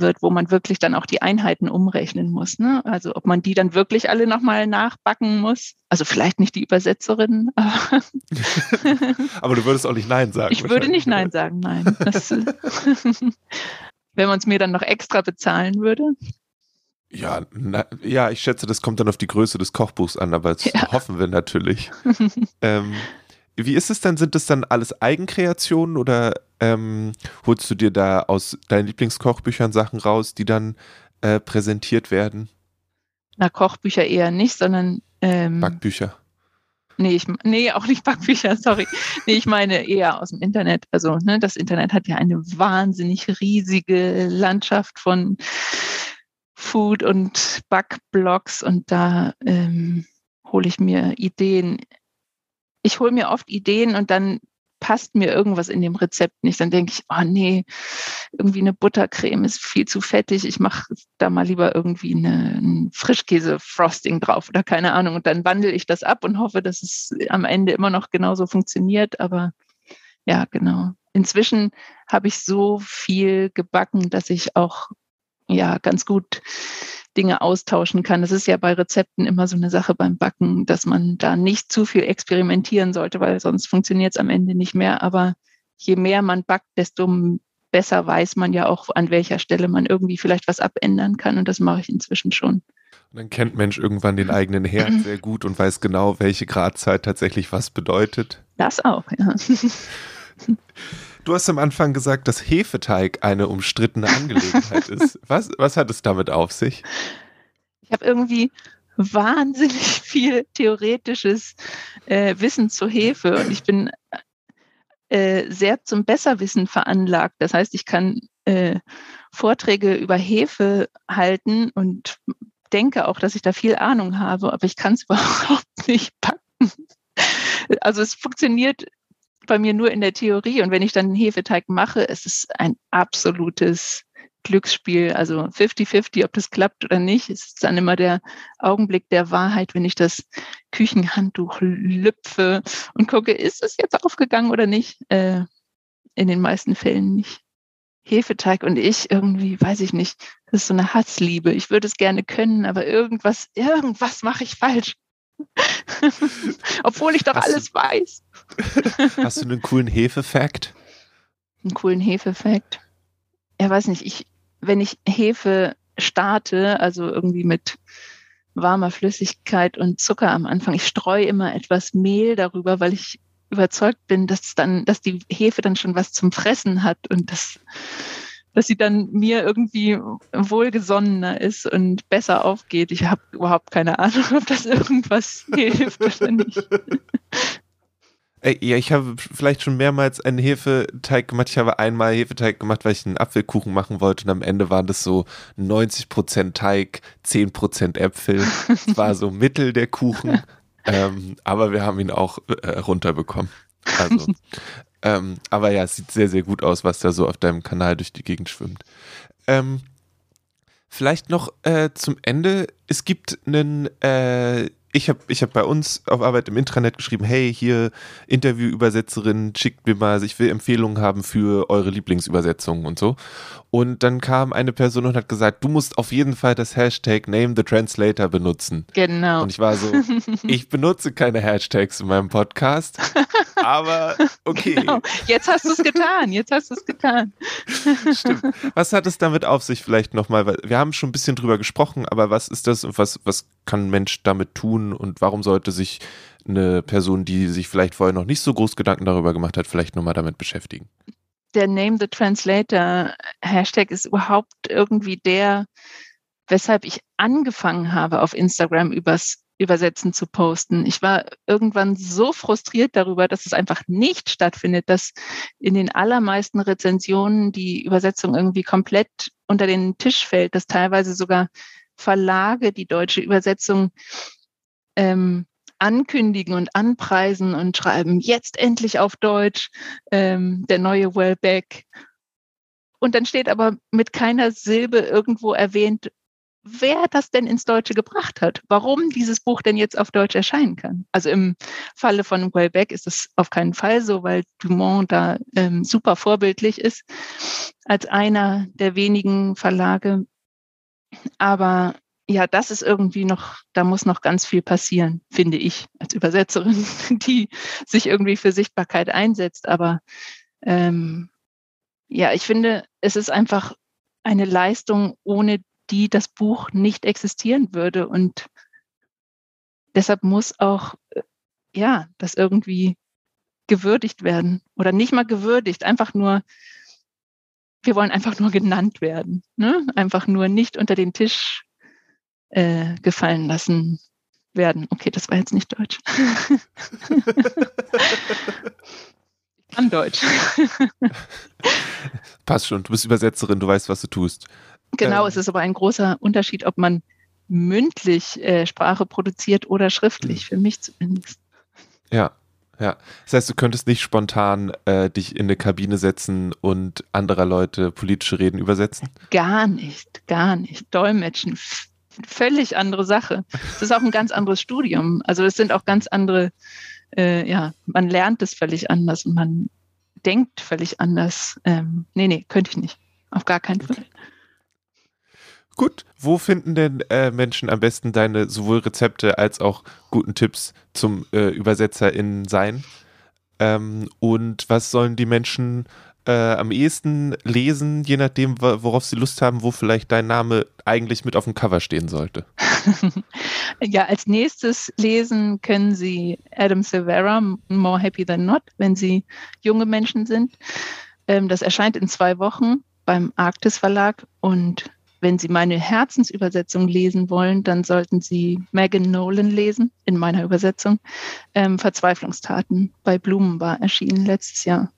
wird, wo man wirklich dann auch die Einheiten umrechnen muss. Ne? Also ob man die dann wirklich alle nochmal nachbacken muss. Also vielleicht nicht die Übersetzerin. [laughs] Aber, [laughs] aber du würdest auch nicht Nein sagen. Ich würde nicht Nein sagen, nein. Das, [laughs] wenn man es mir dann noch extra bezahlen würde. Ja, na, ja, ich schätze, das kommt dann auf die Größe des Kochbuchs an, aber das ja. hoffen wir natürlich. [laughs] ähm, wie ist es dann? Sind das dann alles Eigenkreationen oder ähm, holst du dir da aus deinen Lieblingskochbüchern Sachen raus, die dann äh, präsentiert werden? Na, Kochbücher eher nicht, sondern ähm, Backbücher. Nee, ich, nee, auch nicht Backbücher, [laughs] sorry. Nee, ich meine eher aus dem Internet. Also, ne, das Internet hat ja eine wahnsinnig riesige Landschaft von Food- und Backblogs und da ähm, hole ich mir Ideen. Ich hole mir oft Ideen und dann passt mir irgendwas in dem Rezept nicht. Dann denke ich, oh nee, irgendwie eine Buttercreme ist viel zu fettig. Ich mache da mal lieber irgendwie eine, ein Frischkäse-Frosting drauf oder keine Ahnung. Und dann wandle ich das ab und hoffe, dass es am Ende immer noch genauso funktioniert. Aber ja, genau. Inzwischen habe ich so viel gebacken, dass ich auch ja ganz gut Dinge austauschen kann. Das ist ja bei Rezepten immer so eine Sache beim Backen, dass man da nicht zu viel experimentieren sollte, weil sonst funktioniert es am Ende nicht mehr. Aber je mehr man backt, desto besser weiß man ja auch, an welcher Stelle man irgendwie vielleicht was abändern kann. Und das mache ich inzwischen schon. Und dann kennt Mensch irgendwann den eigenen Herd sehr gut und weiß genau, welche Gradzeit tatsächlich was bedeutet. Das auch, ja. [laughs] Du hast am Anfang gesagt, dass Hefeteig eine umstrittene Angelegenheit [laughs] ist. Was, was hat es damit auf sich? Ich habe irgendwie wahnsinnig viel theoretisches äh, Wissen zur Hefe und ich bin äh, sehr zum Besserwissen veranlagt. Das heißt, ich kann äh, Vorträge über Hefe halten und denke auch, dass ich da viel Ahnung habe, aber ich kann es [laughs] überhaupt nicht packen. Also es funktioniert bei mir nur in der Theorie und wenn ich dann einen Hefeteig mache, es ist ein absolutes Glücksspiel, also 50-50, ob das klappt oder nicht. Ist dann immer der Augenblick der Wahrheit, wenn ich das Küchenhandtuch lüpfe und gucke, ist es jetzt aufgegangen oder nicht? Äh, in den meisten Fällen nicht. Hefeteig und ich irgendwie, weiß ich nicht, das ist so eine Hassliebe. Ich würde es gerne können, aber irgendwas, irgendwas mache ich falsch. [laughs] Obwohl ich doch hast alles du, weiß. [laughs] hast du einen coolen Hefefakt? Einen coolen Hefefakt? Ja, weiß nicht, ich, wenn ich Hefe starte, also irgendwie mit warmer Flüssigkeit und Zucker am Anfang, ich streue immer etwas Mehl darüber, weil ich überzeugt bin, dass dann, dass die Hefe dann schon was zum Fressen hat und dass, dass sie dann mir irgendwie wohlgesonnener ist und besser aufgeht. Ich habe überhaupt keine Ahnung, ob das irgendwas [laughs] hilft oder nicht. Ja, ich habe vielleicht schon mehrmals einen Hefeteig gemacht. Ich habe einmal Hefeteig gemacht, weil ich einen Apfelkuchen machen wollte und am Ende waren das so 90% Teig, 10% Äpfel. Es war so Mittel der Kuchen, [laughs] ähm, aber wir haben ihn auch äh, runterbekommen. Also, [laughs] ähm, aber ja, es sieht sehr, sehr gut aus, was da so auf deinem Kanal durch die Gegend schwimmt. Ähm, vielleicht noch äh, zum Ende. Es gibt einen äh, ich habe ich hab bei uns auf Arbeit im Intranet geschrieben, hey, hier Interviewübersetzerin, schickt mir mal, ich will Empfehlungen haben für eure Lieblingsübersetzungen und so. Und dann kam eine Person und hat gesagt, du musst auf jeden Fall das Hashtag Name the Translator benutzen. Genau. Und ich war so, [laughs] ich benutze keine Hashtags in meinem Podcast, aber okay. Genau. Jetzt hast du es getan, jetzt hast du es getan. Stimmt. Was hat es damit auf sich vielleicht nochmal? Wir haben schon ein bisschen drüber gesprochen, aber was ist das und was, was kann ein Mensch damit tun und warum sollte sich eine Person, die sich vielleicht vorher noch nicht so groß Gedanken darüber gemacht hat, vielleicht nochmal damit beschäftigen? der Name the Translator Hashtag ist überhaupt irgendwie der, weshalb ich angefangen habe, auf Instagram übers Übersetzen zu posten. Ich war irgendwann so frustriert darüber, dass es einfach nicht stattfindet, dass in den allermeisten Rezensionen die Übersetzung irgendwie komplett unter den Tisch fällt, dass teilweise sogar Verlage die deutsche Übersetzung ähm, ankündigen und anpreisen und schreiben, jetzt endlich auf Deutsch, ähm, der neue Wellbeck. Und dann steht aber mit keiner Silbe irgendwo erwähnt, wer das denn ins Deutsche gebracht hat, warum dieses Buch denn jetzt auf Deutsch erscheinen kann. Also im Falle von Wellbeck ist es auf keinen Fall so, weil Dumont da ähm, super vorbildlich ist als einer der wenigen Verlage. Aber ja, das ist irgendwie noch, da muss noch ganz viel passieren, finde ich, als Übersetzerin, [laughs] die sich irgendwie für Sichtbarkeit einsetzt. Aber ähm, ja, ich finde, es ist einfach eine Leistung, ohne die das Buch nicht existieren würde. Und deshalb muss auch, äh, ja, das irgendwie gewürdigt werden. Oder nicht mal gewürdigt, einfach nur, wir wollen einfach nur genannt werden. Ne? Einfach nur nicht unter den Tisch äh, gefallen lassen werden. Okay, das war jetzt nicht Deutsch. [laughs] ich kann Deutsch. [laughs] Passt schon, du bist Übersetzerin, du weißt, was du tust. Genau, ähm. es ist aber ein großer Unterschied, ob man mündlich äh, Sprache produziert oder schriftlich, hm. für mich zumindest. Ja, ja. Das heißt, du könntest nicht spontan äh, dich in eine Kabine setzen und anderer Leute politische Reden übersetzen? Gar nicht, gar nicht. Dolmetschen völlig andere Sache. Es ist auch ein ganz anderes Studium. Also es sind auch ganz andere, äh, ja, man lernt es völlig anders und man denkt völlig anders. Ähm, nee, nee, könnte ich nicht. Auf gar keinen Fall. Gut, wo finden denn äh, Menschen am besten deine sowohl Rezepte als auch guten Tipps zum äh, ÜbersetzerInnen sein? Ähm, und was sollen die Menschen äh, am ehesten lesen, je nachdem, worauf sie Lust haben, wo vielleicht dein Name eigentlich mit auf dem Cover stehen sollte? [laughs] ja, als nächstes lesen können Sie Adam Silvera, More Happy Than Not, wenn Sie junge Menschen sind. Ähm, das erscheint in zwei Wochen beim Arktis Verlag und wenn Sie meine Herzensübersetzung lesen wollen, dann sollten Sie Megan Nolan lesen, in meiner Übersetzung. Ähm, Verzweiflungstaten bei Blumenbar erschienen letztes Jahr.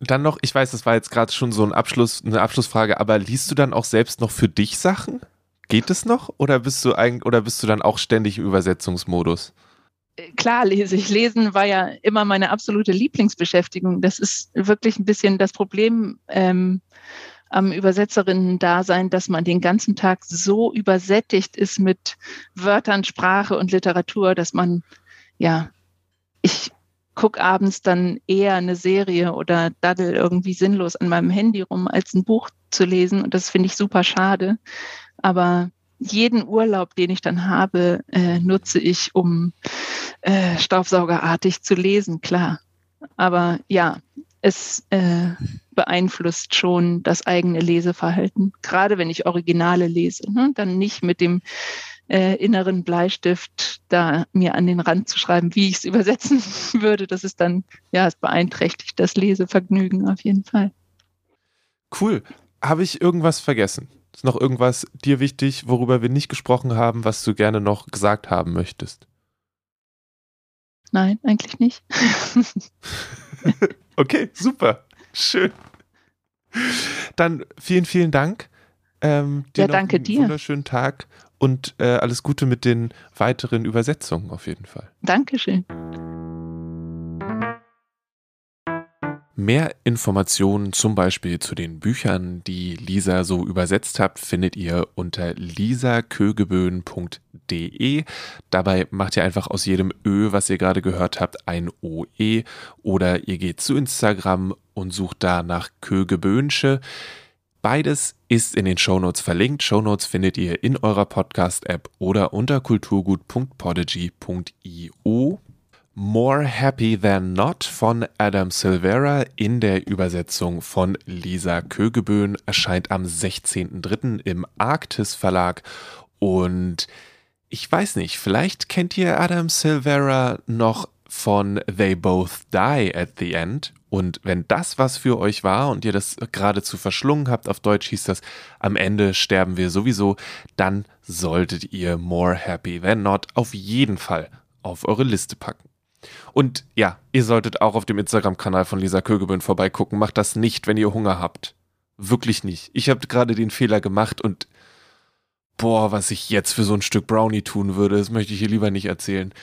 dann noch, ich weiß, das war jetzt gerade schon so ein Abschluss, eine Abschlussfrage, aber liest du dann auch selbst noch für dich Sachen? Geht es noch? Oder bist du eigentlich, oder bist du dann auch ständig im Übersetzungsmodus? Klar lese ich. Lesen war ja immer meine absolute Lieblingsbeschäftigung. Das ist wirklich ein bisschen das Problem ähm, am Übersetzerinnen-Dasein, dass man den ganzen Tag so übersättigt ist mit Wörtern, Sprache und Literatur, dass man, ja, ich gucke abends dann eher eine Serie oder daddel irgendwie sinnlos an meinem Handy rum, als ein Buch zu lesen. Und das finde ich super schade. Aber jeden Urlaub, den ich dann habe, äh, nutze ich, um äh, staubsaugerartig zu lesen, klar. Aber ja, es äh, beeinflusst schon das eigene Leseverhalten. Gerade wenn ich Originale lese, ne? dann nicht mit dem äh, inneren Bleistift da mir an den Rand zu schreiben, wie ich es [laughs] übersetzen würde. Das ist dann, ja, es beeinträchtigt das Lesevergnügen auf jeden Fall. Cool. Habe ich irgendwas vergessen? Ist noch irgendwas dir wichtig, worüber wir nicht gesprochen haben, was du gerne noch gesagt haben möchtest? Nein, eigentlich nicht. [laughs] okay, super. Schön. Dann vielen, vielen Dank. Ähm, dir ja, danke einen dir. Wunderschönen Tag und äh, alles Gute mit den weiteren Übersetzungen auf jeden Fall. Dankeschön. Mehr Informationen zum Beispiel zu den Büchern, die Lisa so übersetzt hat, findet ihr unter lisakögeböen.de. Dabei macht ihr einfach aus jedem Ö, was ihr gerade gehört habt, ein OE oder ihr geht zu Instagram und sucht da nach Kögeböhnsche. Beides ist in den Shownotes verlinkt. Shownotes findet ihr in eurer Podcast-App oder unter kulturgut.podigy.io. More Happy Than Not von Adam Silvera in der Übersetzung von Lisa Kögeböhn erscheint am 16.03. im Arktis Verlag und ich weiß nicht, vielleicht kennt ihr Adam Silvera noch von They Both Die at the End. Und wenn das was für euch war und ihr das geradezu verschlungen habt, auf Deutsch hieß das, am Ende sterben wir sowieso, dann solltet ihr More Happy Than Not auf jeden Fall auf eure Liste packen. Und ja, ihr solltet auch auf dem Instagram-Kanal von Lisa Kögebün vorbeigucken. Macht das nicht, wenn ihr Hunger habt. Wirklich nicht. Ich habe gerade den Fehler gemacht und boah, was ich jetzt für so ein Stück Brownie tun würde, das möchte ich hier lieber nicht erzählen.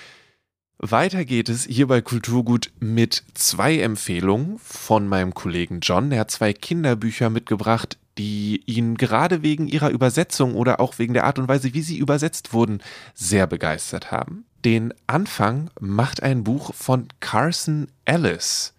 Weiter geht es hier bei Kulturgut mit zwei Empfehlungen von meinem Kollegen John. Er hat zwei Kinderbücher mitgebracht, die ihn gerade wegen ihrer Übersetzung oder auch wegen der Art und Weise, wie sie übersetzt wurden, sehr begeistert haben. Den Anfang macht ein Buch von Carson Ellis.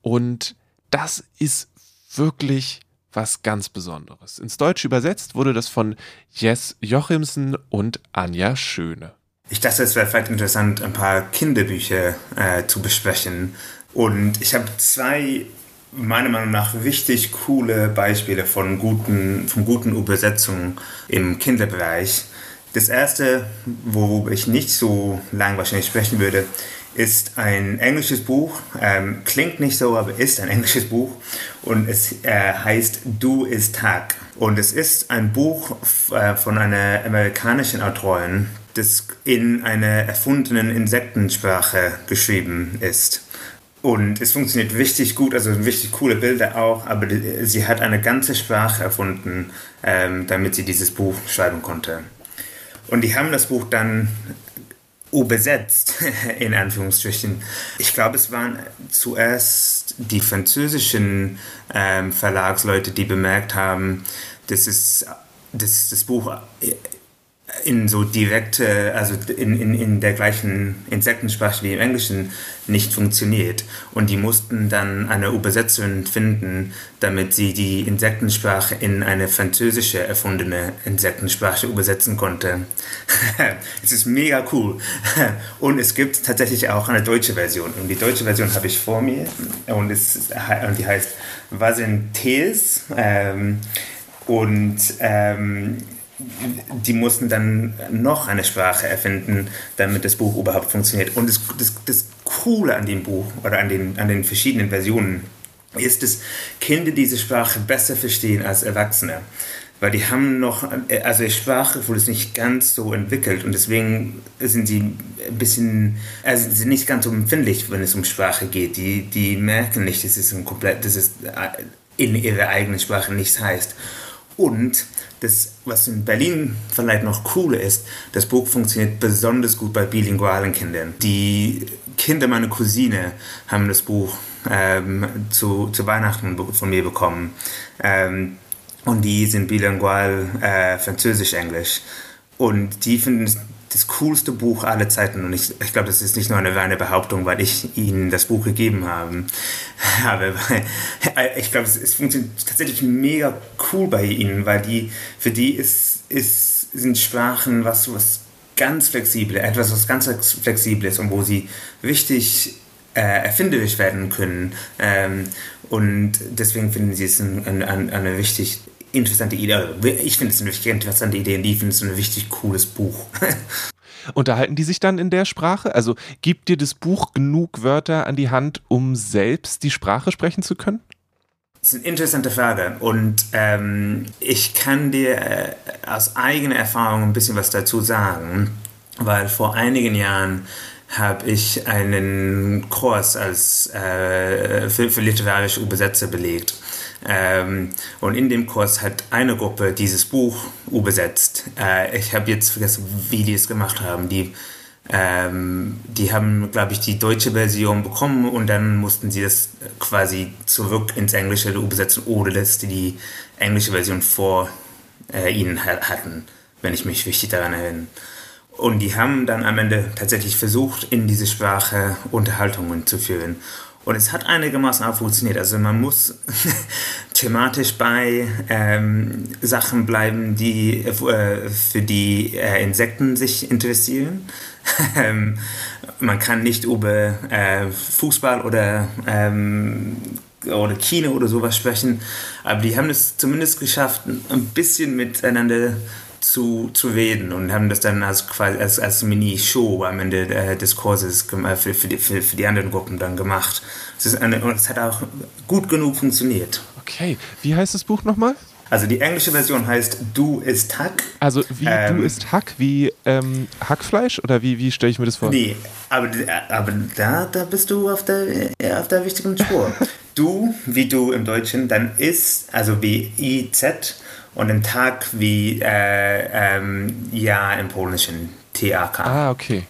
Und das ist wirklich was ganz Besonderes. Ins Deutsche übersetzt wurde das von Jess Jochimsen und Anja Schöne. Ich dachte, es wäre vielleicht interessant, ein paar Kinderbücher äh, zu besprechen. Und ich habe zwei meiner Meinung nach wichtig coole Beispiele von guten, von guten Übersetzungen im Kinderbereich. Das erste, worüber ich nicht so lang wahrscheinlich sprechen würde, ist ein englisches Buch. Ähm, klingt nicht so, aber ist ein englisches Buch. Und es äh, heißt Du ist Tag. Und es ist ein Buch äh, von einer amerikanischen Autorin, das in einer erfundenen Insektensprache geschrieben ist. Und es funktioniert richtig gut, also richtig coole Bilder auch, aber sie hat eine ganze Sprache erfunden, ähm, damit sie dieses Buch schreiben konnte. Und die haben das Buch dann übersetzt, [laughs] in Anführungsstrichen. Ich glaube, es waren zuerst die französischen ähm, Verlagsleute, die bemerkt haben, dass, es, dass das Buch in so direkte, also in, in, in der gleichen Insektensprache wie im Englischen nicht funktioniert. Und die mussten dann eine Übersetzerin finden, damit sie die Insektensprache in eine französische erfundene Insektensprache übersetzen konnte. [laughs] es ist mega cool. [laughs] Und es gibt tatsächlich auch eine deutsche Version. Und die deutsche Version habe ich vor mir. Und, es, und die heißt Was sind Tees? Ähm, und ähm, die mussten dann noch eine Sprache erfinden, damit das Buch überhaupt funktioniert. Und das, das, das Coole an dem Buch oder an den, an den verschiedenen Versionen ist, dass Kinder diese Sprache besser verstehen als Erwachsene. weil die haben noch, also die Sprache wurde nicht ganz so entwickelt und deswegen sind sie ein bisschen, also sind nicht ganz so empfindlich, wenn es um Sprache geht. Die, die merken nicht, dass es ein komplett, dass es in ihrer eigenen Sprache nichts heißt. Und das, was in Berlin vielleicht noch cooler ist, das Buch funktioniert besonders gut bei bilingualen Kindern. Die Kinder meiner Cousine haben das Buch ähm, zu, zu Weihnachten von mir bekommen. Ähm, und die sind bilingual äh, Französisch-Englisch. Und die finden es das coolste Buch aller Zeiten. Und ich, ich glaube, das ist nicht nur eine reine Behauptung, weil ich ihnen das Buch gegeben [laughs] habe. Aber ich glaube, es, es, funktioniert tatsächlich mega cool bei ihnen, weil die, für die ist, ist, sind Sprachen was, was ganz flexibel, etwas, was ganz flexibel ist und wo sie richtig äh, erfinderisch werden können. Ähm, und deswegen finden sie es ein, ein, ein, eine wichtig interessante Idee. Also, ich finde es eine richtig interessante Idee und die finden es ein richtig cooles Buch. [laughs] Unterhalten die sich dann in der Sprache? Also gibt dir das Buch genug Wörter an die Hand, um selbst die Sprache sprechen zu können? Das ist eine interessante Frage und ähm, ich kann dir äh, aus eigener Erfahrung ein bisschen was dazu sagen, weil vor einigen Jahren habe ich einen Kurs als äh, für, für literarische Übersetzer belegt. Ähm, und in dem Kurs hat eine Gruppe dieses Buch übersetzt. Äh, ich habe jetzt vergessen, wie die es gemacht haben. Die, ähm, die haben, glaube ich, die deutsche Version bekommen und dann mussten sie das quasi zurück ins Englische übersetzen oder dass die die englische Version vor äh, ihnen hatten, wenn ich mich richtig daran erinnere. Und die haben dann am Ende tatsächlich versucht, in diese Sprache Unterhaltungen zu führen. Und es hat einigermaßen auch funktioniert. Also man muss [laughs] thematisch bei ähm, Sachen bleiben, die äh, für die äh, Insekten sich interessieren. [laughs] ähm, man kann nicht über äh, Fußball oder ähm, oder Kino oder sowas sprechen, aber die haben es zumindest geschafft, ein bisschen miteinander zu, zu reden und haben das dann als, als, als Mini-Show am Ende äh, des Kurses für, für, die, für, für die anderen Gruppen dann gemacht. Es ist eine, und es hat auch gut genug funktioniert. Okay, wie heißt das Buch nochmal? Also die englische Version heißt Du ist Hack. Also wie ähm, Du ist Hack, wie ähm, Hackfleisch oder wie, wie stelle ich mir das vor? Nee, aber, aber da, da bist du auf der, auf der wichtigen Spur. [laughs] du, wie du im Deutschen, dann ist, also wie I-Z und ein Tag wie äh, ähm, Ja im Polnischen, TAK. Ah, okay.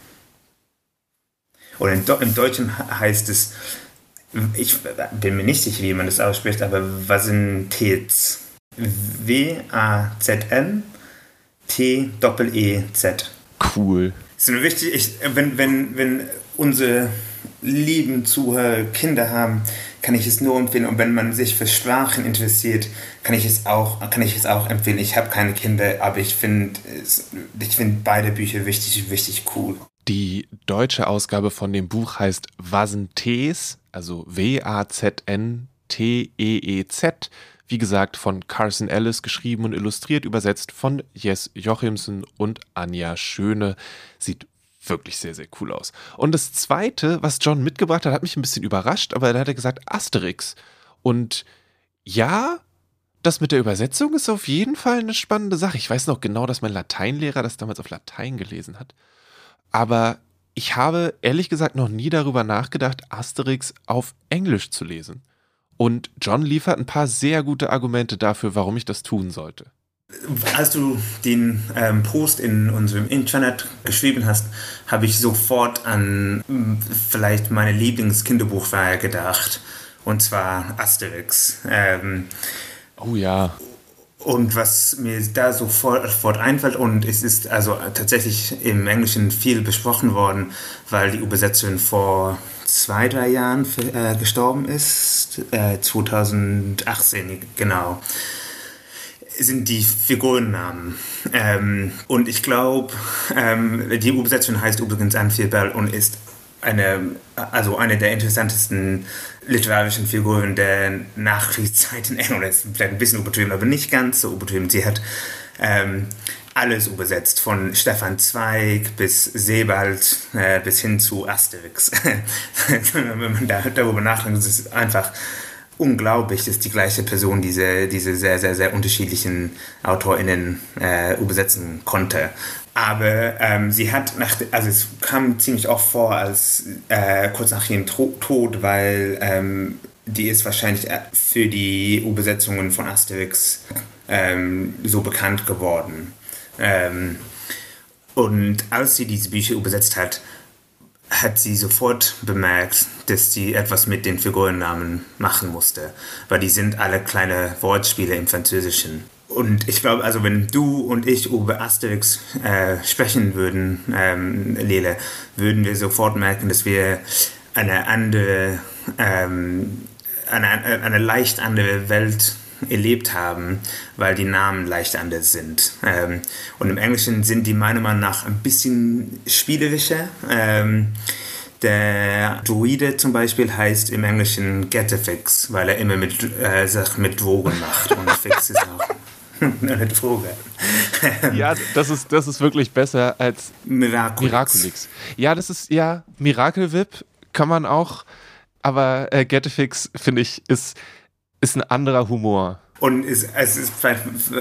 Und in, im Deutschen heißt es, ich bin mir nicht sicher, wie man das ausspricht, aber was sind T's? W-A-Z-N T-E-E-Z. Cool. Das ist nur wichtig, ich, wenn, wenn, wenn unsere lieben Zuhörer Kinder haben, kann ich es nur empfehlen. Und wenn man sich für Sprachen interessiert, kann ich es auch, kann ich es auch empfehlen. Ich habe keine Kinder, aber ich finde find beide Bücher wichtig, wichtig cool. Die deutsche Ausgabe von dem Buch heißt Wazentees, also W-A-Z-N-T-E-E-Z. Wie gesagt, von Carson Ellis geschrieben und illustriert, übersetzt von Jess Jochimsen und Anja Schöne. Sieht wirklich sehr, sehr cool aus. Und das zweite, was John mitgebracht hat, hat mich ein bisschen überrascht, aber da hat er gesagt Asterix. Und ja, das mit der Übersetzung ist auf jeden Fall eine spannende Sache. Ich weiß noch genau, dass mein Lateinlehrer das damals auf Latein gelesen hat. Aber ich habe ehrlich gesagt noch nie darüber nachgedacht, Asterix auf Englisch zu lesen. Und John liefert ein paar sehr gute Argumente dafür, warum ich das tun sollte. Als du den ähm, Post in unserem Internet geschrieben hast, habe ich sofort an hm, vielleicht meine Lieblingskinderbuchreihe gedacht. Und zwar Asterix. Ähm, oh ja. Und was mir da sofort, sofort einfällt, und es ist also tatsächlich im Englischen viel besprochen worden, weil die Übersetzerin vor zwei, drei Jahren äh, gestorben ist, äh, 2018, genau sind die Figurennamen. Ähm, und ich glaube, ähm, die Übersetzung heißt übrigens Bell und ist eine, also eine der interessantesten literarischen Figuren der Nachkriegszeit in England. Ist vielleicht ein bisschen übertrieben, aber nicht ganz so übertrieben. Sie hat ähm, alles übersetzt, von Stefan Zweig bis Sebald äh, bis hin zu Asterix. [laughs] Wenn man da, darüber nachdenkt, ist es einfach unglaublich, dass die gleiche Person diese, diese sehr, sehr, sehr unterschiedlichen AutorInnen äh, übersetzen konnte. Aber ähm, sie hat, nach, also es kam ziemlich oft vor, als äh, kurz nach ihrem Tod, weil ähm, die ist wahrscheinlich äh, für die Übersetzungen von Asterix ähm, so bekannt geworden. Ähm, und als sie diese Bücher übersetzt hat, hat sie sofort bemerkt, dass sie etwas mit den Figurennamen machen musste, weil die sind alle kleine Wortspiele im Französischen. Und ich glaube, also wenn du und ich über Asterix äh, sprechen würden, ähm, Lele, würden wir sofort merken, dass wir eine andere, ähm, eine, eine leicht andere Welt erlebt haben, weil die Namen leicht anders sind. Ähm, und im Englischen sind die meiner Meinung nach ein bisschen spielerischer. Ähm, der Druide zum Beispiel heißt im Englischen Getafix, weil er immer mit, äh, Sachen mit Drogen macht. Und Fix ist auch [laughs] eine Droge. [laughs] ja, das ist, das ist wirklich besser als Miraculix. Miraculix. Ja, das ist, ja, Miracle Whip kann man auch, aber äh, Getafix, finde ich, ist ist ein anderer Humor. Und es, es, ist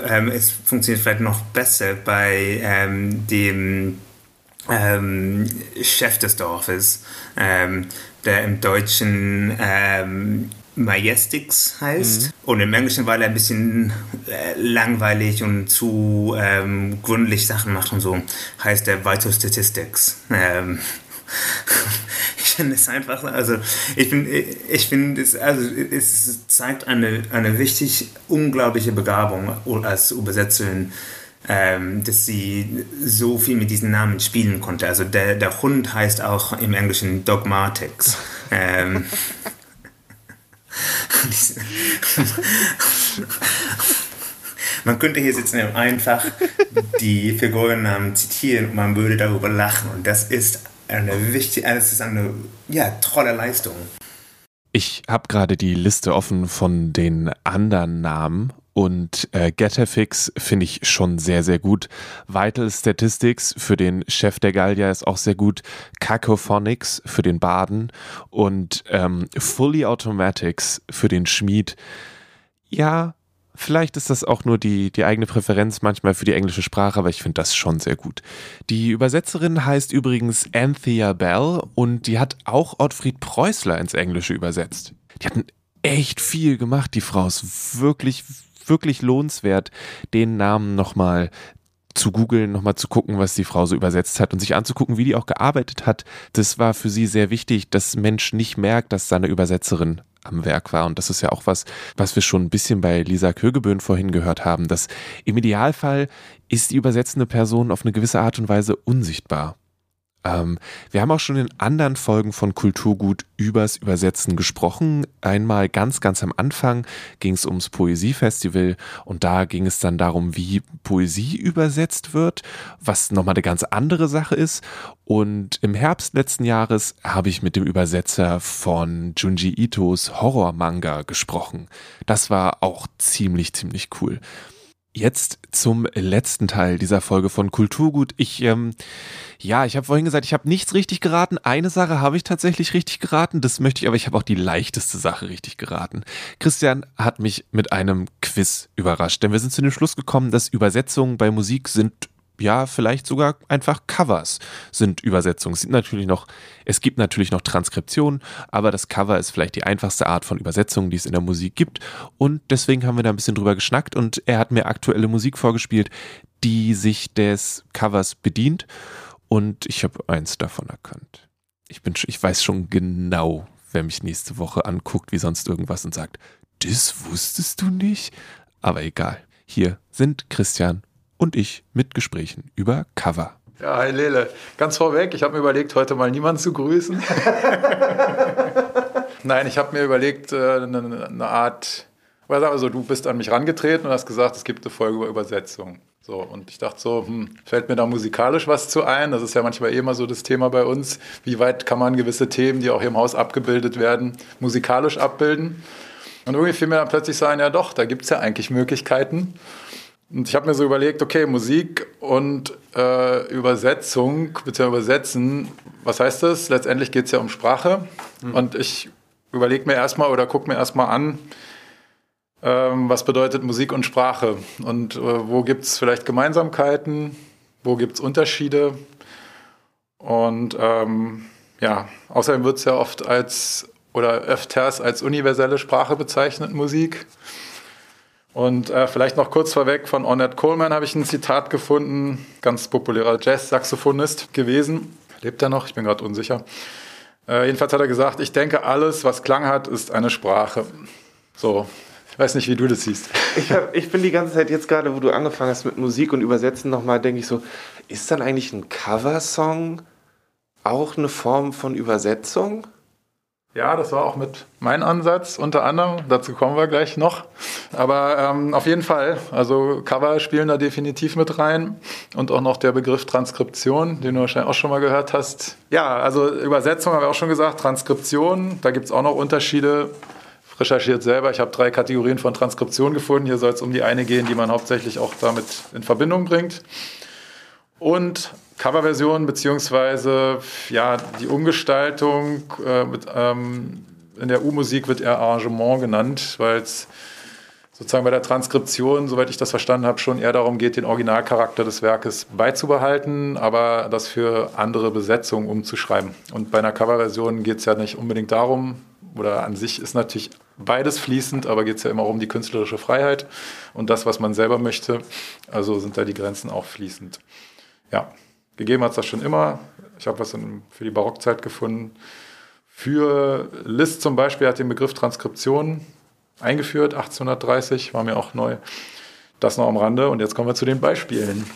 ähm, es funktioniert vielleicht noch besser bei ähm, dem ähm, Chef des Dorfes, ähm, der im Deutschen ähm, Majestix heißt. Mhm. Und im Englischen, weil er ein bisschen äh, langweilig und zu ähm, gründlich Sachen macht und so, heißt er Vital Statistics. Ähm, [laughs] ich finde es einfach, also ich finde, ich finde es, also es zeigt eine, eine richtig unglaubliche Begabung als Übersetzerin, ähm, dass sie so viel mit diesen Namen spielen konnte. Also der, der Hund heißt auch im Englischen Dogmatics. [laughs] ähm, man könnte hier sitzen und einfach die Figurennamen zitieren und man würde darüber lachen. Und das ist eine wichtige, es ist eine ja, tolle Leistung. Ich habe gerade die Liste offen von den anderen Namen und äh, Getafix finde ich schon sehr, sehr gut. Vital Statistics für den Chef der Gallier ist auch sehr gut. Cacophonics für den Baden und ähm, Fully Automatics für den Schmied. Ja, Vielleicht ist das auch nur die, die eigene Präferenz manchmal für die englische Sprache, aber ich finde das schon sehr gut. Die Übersetzerin heißt übrigens Anthea Bell und die hat auch Ottfried Preußler ins Englische übersetzt. Die hatten echt viel gemacht, die Frau ist wirklich, wirklich lohnenswert, den Namen nochmal zu googeln, nochmal zu gucken, was die Frau so übersetzt hat und sich anzugucken, wie die auch gearbeitet hat. Das war für sie sehr wichtig, dass Mensch nicht merkt, dass seine Übersetzerin am Werk war. Und das ist ja auch was, was wir schon ein bisschen bei Lisa Kögeböhn vorhin gehört haben, dass im Idealfall ist die übersetzende Person auf eine gewisse Art und Weise unsichtbar. Ähm, wir haben auch schon in anderen Folgen von Kulturgut übers Übersetzen gesprochen. Einmal ganz, ganz am Anfang ging es ums Poesiefestival und da ging es dann darum, wie Poesie übersetzt wird, was nochmal eine ganz andere Sache ist. Und im Herbst letzten Jahres habe ich mit dem Übersetzer von Junji Itos Horror-Manga gesprochen. Das war auch ziemlich, ziemlich cool. Jetzt zum letzten Teil dieser Folge von Kulturgut. Ich, ähm, ja, ich habe vorhin gesagt, ich habe nichts richtig geraten. Eine Sache habe ich tatsächlich richtig geraten. Das möchte ich, aber ich habe auch die leichteste Sache richtig geraten. Christian hat mich mit einem Quiz überrascht, denn wir sind zu dem Schluss gekommen, dass Übersetzungen bei Musik sind ja, vielleicht sogar einfach Covers sind Übersetzungen. Es gibt natürlich noch, es gibt natürlich noch Transkriptionen, aber das Cover ist vielleicht die einfachste Art von Übersetzung, die es in der Musik gibt. Und deswegen haben wir da ein bisschen drüber geschnackt und er hat mir aktuelle Musik vorgespielt, die sich des Covers bedient. Und ich habe eins davon erkannt. Ich bin, ich weiß schon genau, wer mich nächste Woche anguckt, wie sonst irgendwas und sagt, das wusstest du nicht? Aber egal. Hier sind Christian und ich mit Gesprächen über Cover. Ja, hi Lele. Ganz vorweg, ich habe mir überlegt, heute mal niemanden zu grüßen. [laughs] Nein, ich habe mir überlegt, äh, eine, eine Art, also du bist an mich rangetreten und hast gesagt, es gibt eine Folge über Übersetzung. So, und ich dachte so, hm, fällt mir da musikalisch was zu ein? Das ist ja manchmal eh immer so das Thema bei uns. Wie weit kann man gewisse Themen, die auch hier im Haus abgebildet werden, musikalisch abbilden? Und irgendwie fiel mir dann plötzlich so ein, ja doch, da gibt es ja eigentlich Möglichkeiten. Und ich habe mir so überlegt, okay, Musik und äh, Übersetzung, beziehungsweise Übersetzen, was heißt das? Letztendlich geht es ja um Sprache. Mhm. Und ich überlege mir erstmal oder gucke mir erstmal an, ähm, was bedeutet Musik und Sprache und äh, wo gibt es vielleicht Gemeinsamkeiten, wo gibt es Unterschiede. Und ähm, ja, außerdem wird es ja oft als oder öfters als universelle Sprache bezeichnet, Musik. Und äh, vielleicht noch kurz vorweg, von Ornette Coleman habe ich ein Zitat gefunden, ganz populärer Jazz-Saxophonist gewesen. Lebt er noch? Ich bin gerade unsicher. Äh, jedenfalls hat er gesagt, ich denke, alles, was Klang hat, ist eine Sprache. So, ich weiß nicht, wie du das siehst. Ich, hab, ich bin die ganze Zeit jetzt gerade, wo du angefangen hast mit Musik und Übersetzen nochmal, denke ich so, ist dann eigentlich ein Coversong auch eine Form von Übersetzung? Ja, das war auch mit mein Ansatz unter anderem. Dazu kommen wir gleich noch. Aber ähm, auf jeden Fall, also Cover spielen da definitiv mit rein und auch noch der Begriff Transkription, den du wahrscheinlich auch schon mal gehört hast. Ja, also Übersetzung haben wir auch schon gesagt, Transkription, da gibt es auch noch Unterschiede. Recherchiert selber. Ich habe drei Kategorien von Transkription gefunden. Hier soll es um die eine gehen, die man hauptsächlich auch damit in Verbindung bringt. Und Coverversion beziehungsweise ja, die Umgestaltung äh, mit, ähm, in der U-Musik wird eher Arrangement genannt, weil es sozusagen bei der Transkription, soweit ich das verstanden habe, schon eher darum geht, den Originalcharakter des Werkes beizubehalten, aber das für andere Besetzungen umzuschreiben. Und bei einer Coverversion geht es ja nicht unbedingt darum, oder an sich ist natürlich beides fließend, aber geht es ja immer um die künstlerische Freiheit und das, was man selber möchte. Also sind da die Grenzen auch fließend. Ja, Gegeben hat es das schon immer. Ich habe was in, für die Barockzeit gefunden. Für Liszt zum Beispiel hat den Begriff Transkription eingeführt, 1830, war mir auch neu. Das noch am Rande und jetzt kommen wir zu den Beispielen.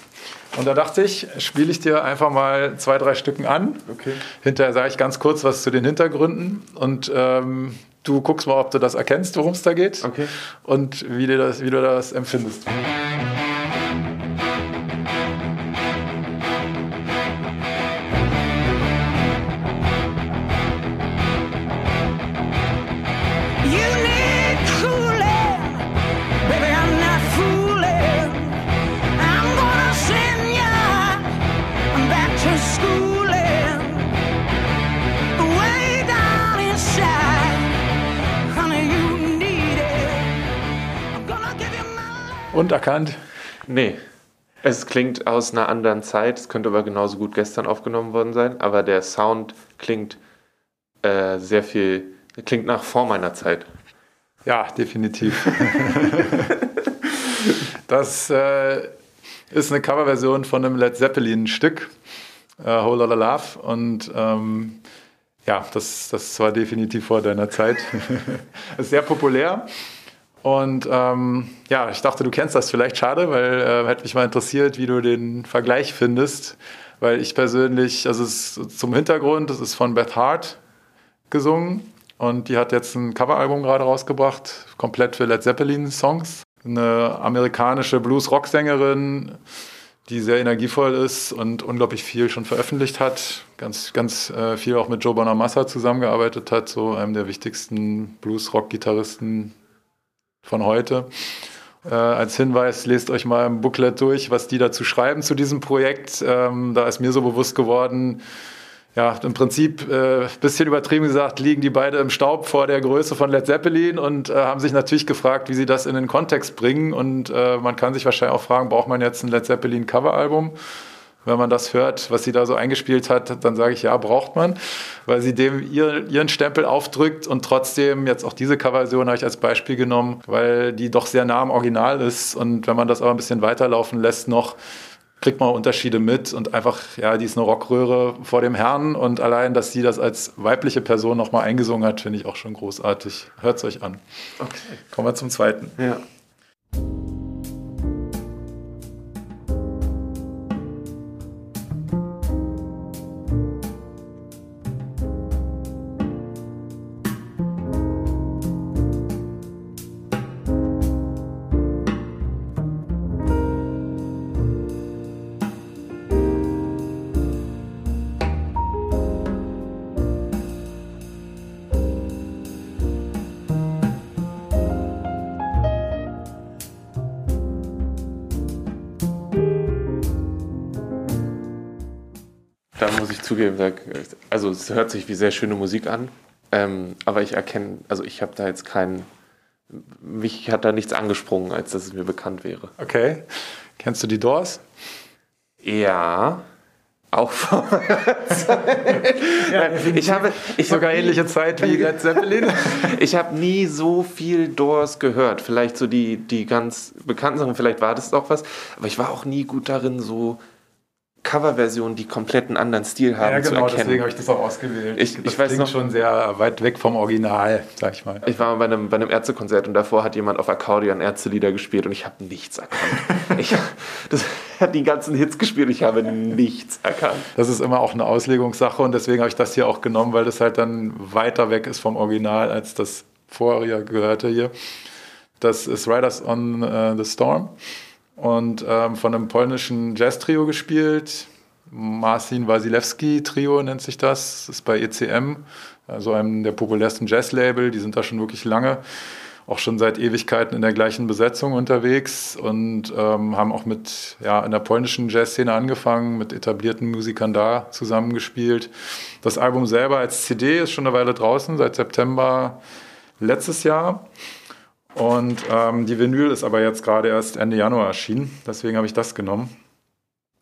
Und da dachte ich, spiele ich dir einfach mal zwei, drei Stücken an. Okay. Hinterher sage ich ganz kurz was zu den Hintergründen und ähm, du guckst mal, ob du das erkennst, worum es da geht okay. und wie, dir das, wie du das empfindest. Und erkannt? Nee. Es klingt aus einer anderen Zeit, es könnte aber genauso gut gestern aufgenommen worden sein, aber der Sound klingt äh, sehr viel, klingt nach vor meiner Zeit. Ja, definitiv. [laughs] das äh, ist eine Coverversion von einem Led Zeppelin-Stück, äh, Whole Lotta Love. Und ähm, ja, das, das war definitiv vor deiner Zeit. [laughs] ist sehr populär. Und ähm, ja, ich dachte, du kennst das vielleicht schade, weil äh, hätte mich mal interessiert, wie du den Vergleich findest. Weil ich persönlich, also es ist zum Hintergrund, das ist von Beth Hart gesungen und die hat jetzt ein Coveralbum gerade rausgebracht, komplett für Led Zeppelin Songs. Eine amerikanische Blues-Rock-Sängerin, die sehr energievoll ist und unglaublich viel schon veröffentlicht hat. Ganz, ganz äh, viel auch mit Joe Bonamassa zusammengearbeitet hat, so einem der wichtigsten Blues-Rock-Gitarristen von heute. Äh, als Hinweis, lest euch mal im Booklet durch, was die dazu schreiben zu diesem Projekt. Ähm, da ist mir so bewusst geworden, ja, im Prinzip, äh, bisschen übertrieben gesagt, liegen die beide im Staub vor der Größe von Led Zeppelin und äh, haben sich natürlich gefragt, wie sie das in den Kontext bringen. Und äh, man kann sich wahrscheinlich auch fragen, braucht man jetzt ein Led Zeppelin Coveralbum? Wenn man das hört, was sie da so eingespielt hat, dann sage ich, ja, braucht man, weil sie dem ihr, ihren Stempel aufdrückt und trotzdem jetzt auch diese Coverversion habe ich als Beispiel genommen, weil die doch sehr nah am Original ist und wenn man das aber ein bisschen weiterlaufen lässt noch, kriegt man Unterschiede mit und einfach, ja, die ist eine Rockröhre vor dem Herrn und allein, dass sie das als weibliche Person nochmal eingesungen hat, finde ich auch schon großartig. Hört es euch an. Okay. Kommen wir zum zweiten. Ja. Es hört sich wie sehr schöne Musik an. Ähm, aber ich erkenne, also ich habe da jetzt keinen, mich hat da nichts angesprungen, als dass es mir bekannt wäre. Okay. Kennst du die Doors? Ja. Auch vor [laughs] ich habe ich Sogar hab nie- ähnliche Zeit wie Led Zeppelin. [laughs] Ich habe nie so viel Doors gehört. Vielleicht so die, die ganz bekannten Sachen, vielleicht war das auch was. Aber ich war auch nie gut darin, so Coverversionen, die komplett einen anderen Stil haben, ja, zu genau, erkennen. deswegen habe ich das auch ausgewählt. Ich- das ich weiß klingt noch- schon sehr weit weg vom Original, sag ich mal. Ich war mal bei einem, bei einem Ärztekonzert und davor hat jemand auf Akkordeon Ärztelieder gespielt und ich habe nichts erkannt. [laughs] ich, das hat die ganzen Hits gespielt, ich habe nichts erkannt. Das ist immer auch eine Auslegungssache und deswegen habe ich das hier auch genommen, weil das halt dann weiter weg ist vom Original als das vorherige gehörte hier. Das ist Riders on äh, the Storm und ähm, von einem polnischen Jazz-Trio gespielt. Marcin Wasilewski Trio nennt sich das. Das ist bei ECM, also einem der populärsten Jazz-Label. Die sind da schon wirklich lange, auch schon seit Ewigkeiten in der gleichen Besetzung unterwegs und ähm, haben auch mit ja, in der polnischen Jazzszene angefangen, mit etablierten Musikern da zusammengespielt. Das Album selber als CD ist schon eine Weile draußen, seit September letztes Jahr. Und ähm, die Vinyl ist aber jetzt gerade erst Ende Januar erschienen. Deswegen habe ich das genommen.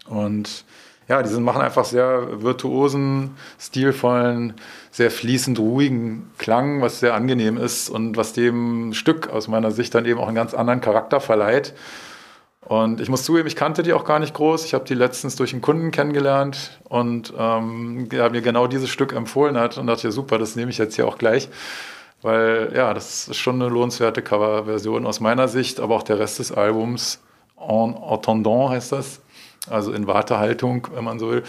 Und ja, die sind, machen einfach sehr virtuosen, stilvollen, sehr fließend ruhigen Klang, was sehr angenehm ist und was dem Stück aus meiner Sicht dann eben auch einen ganz anderen Charakter verleiht. Und ich muss zugeben, ich kannte die auch gar nicht groß. Ich habe die letztens durch einen Kunden kennengelernt und ähm, der mir genau dieses Stück empfohlen hat und dachte, ja super, das nehme ich jetzt hier auch gleich. Weil ja, das ist schon eine lohnenswerte Coverversion aus meiner Sicht, aber auch der Rest des Albums, en attendant heißt das, also in Wartehaltung, wenn man so will.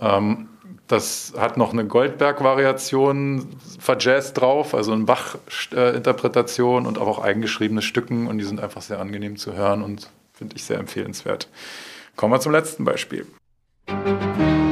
Ähm, das hat noch eine Goldberg-Variation verjazzt drauf, also eine Bach-Interpretation und auch eigengeschriebene Stücken und die sind einfach sehr angenehm zu hören und finde ich sehr empfehlenswert. Kommen wir zum letzten Beispiel. Das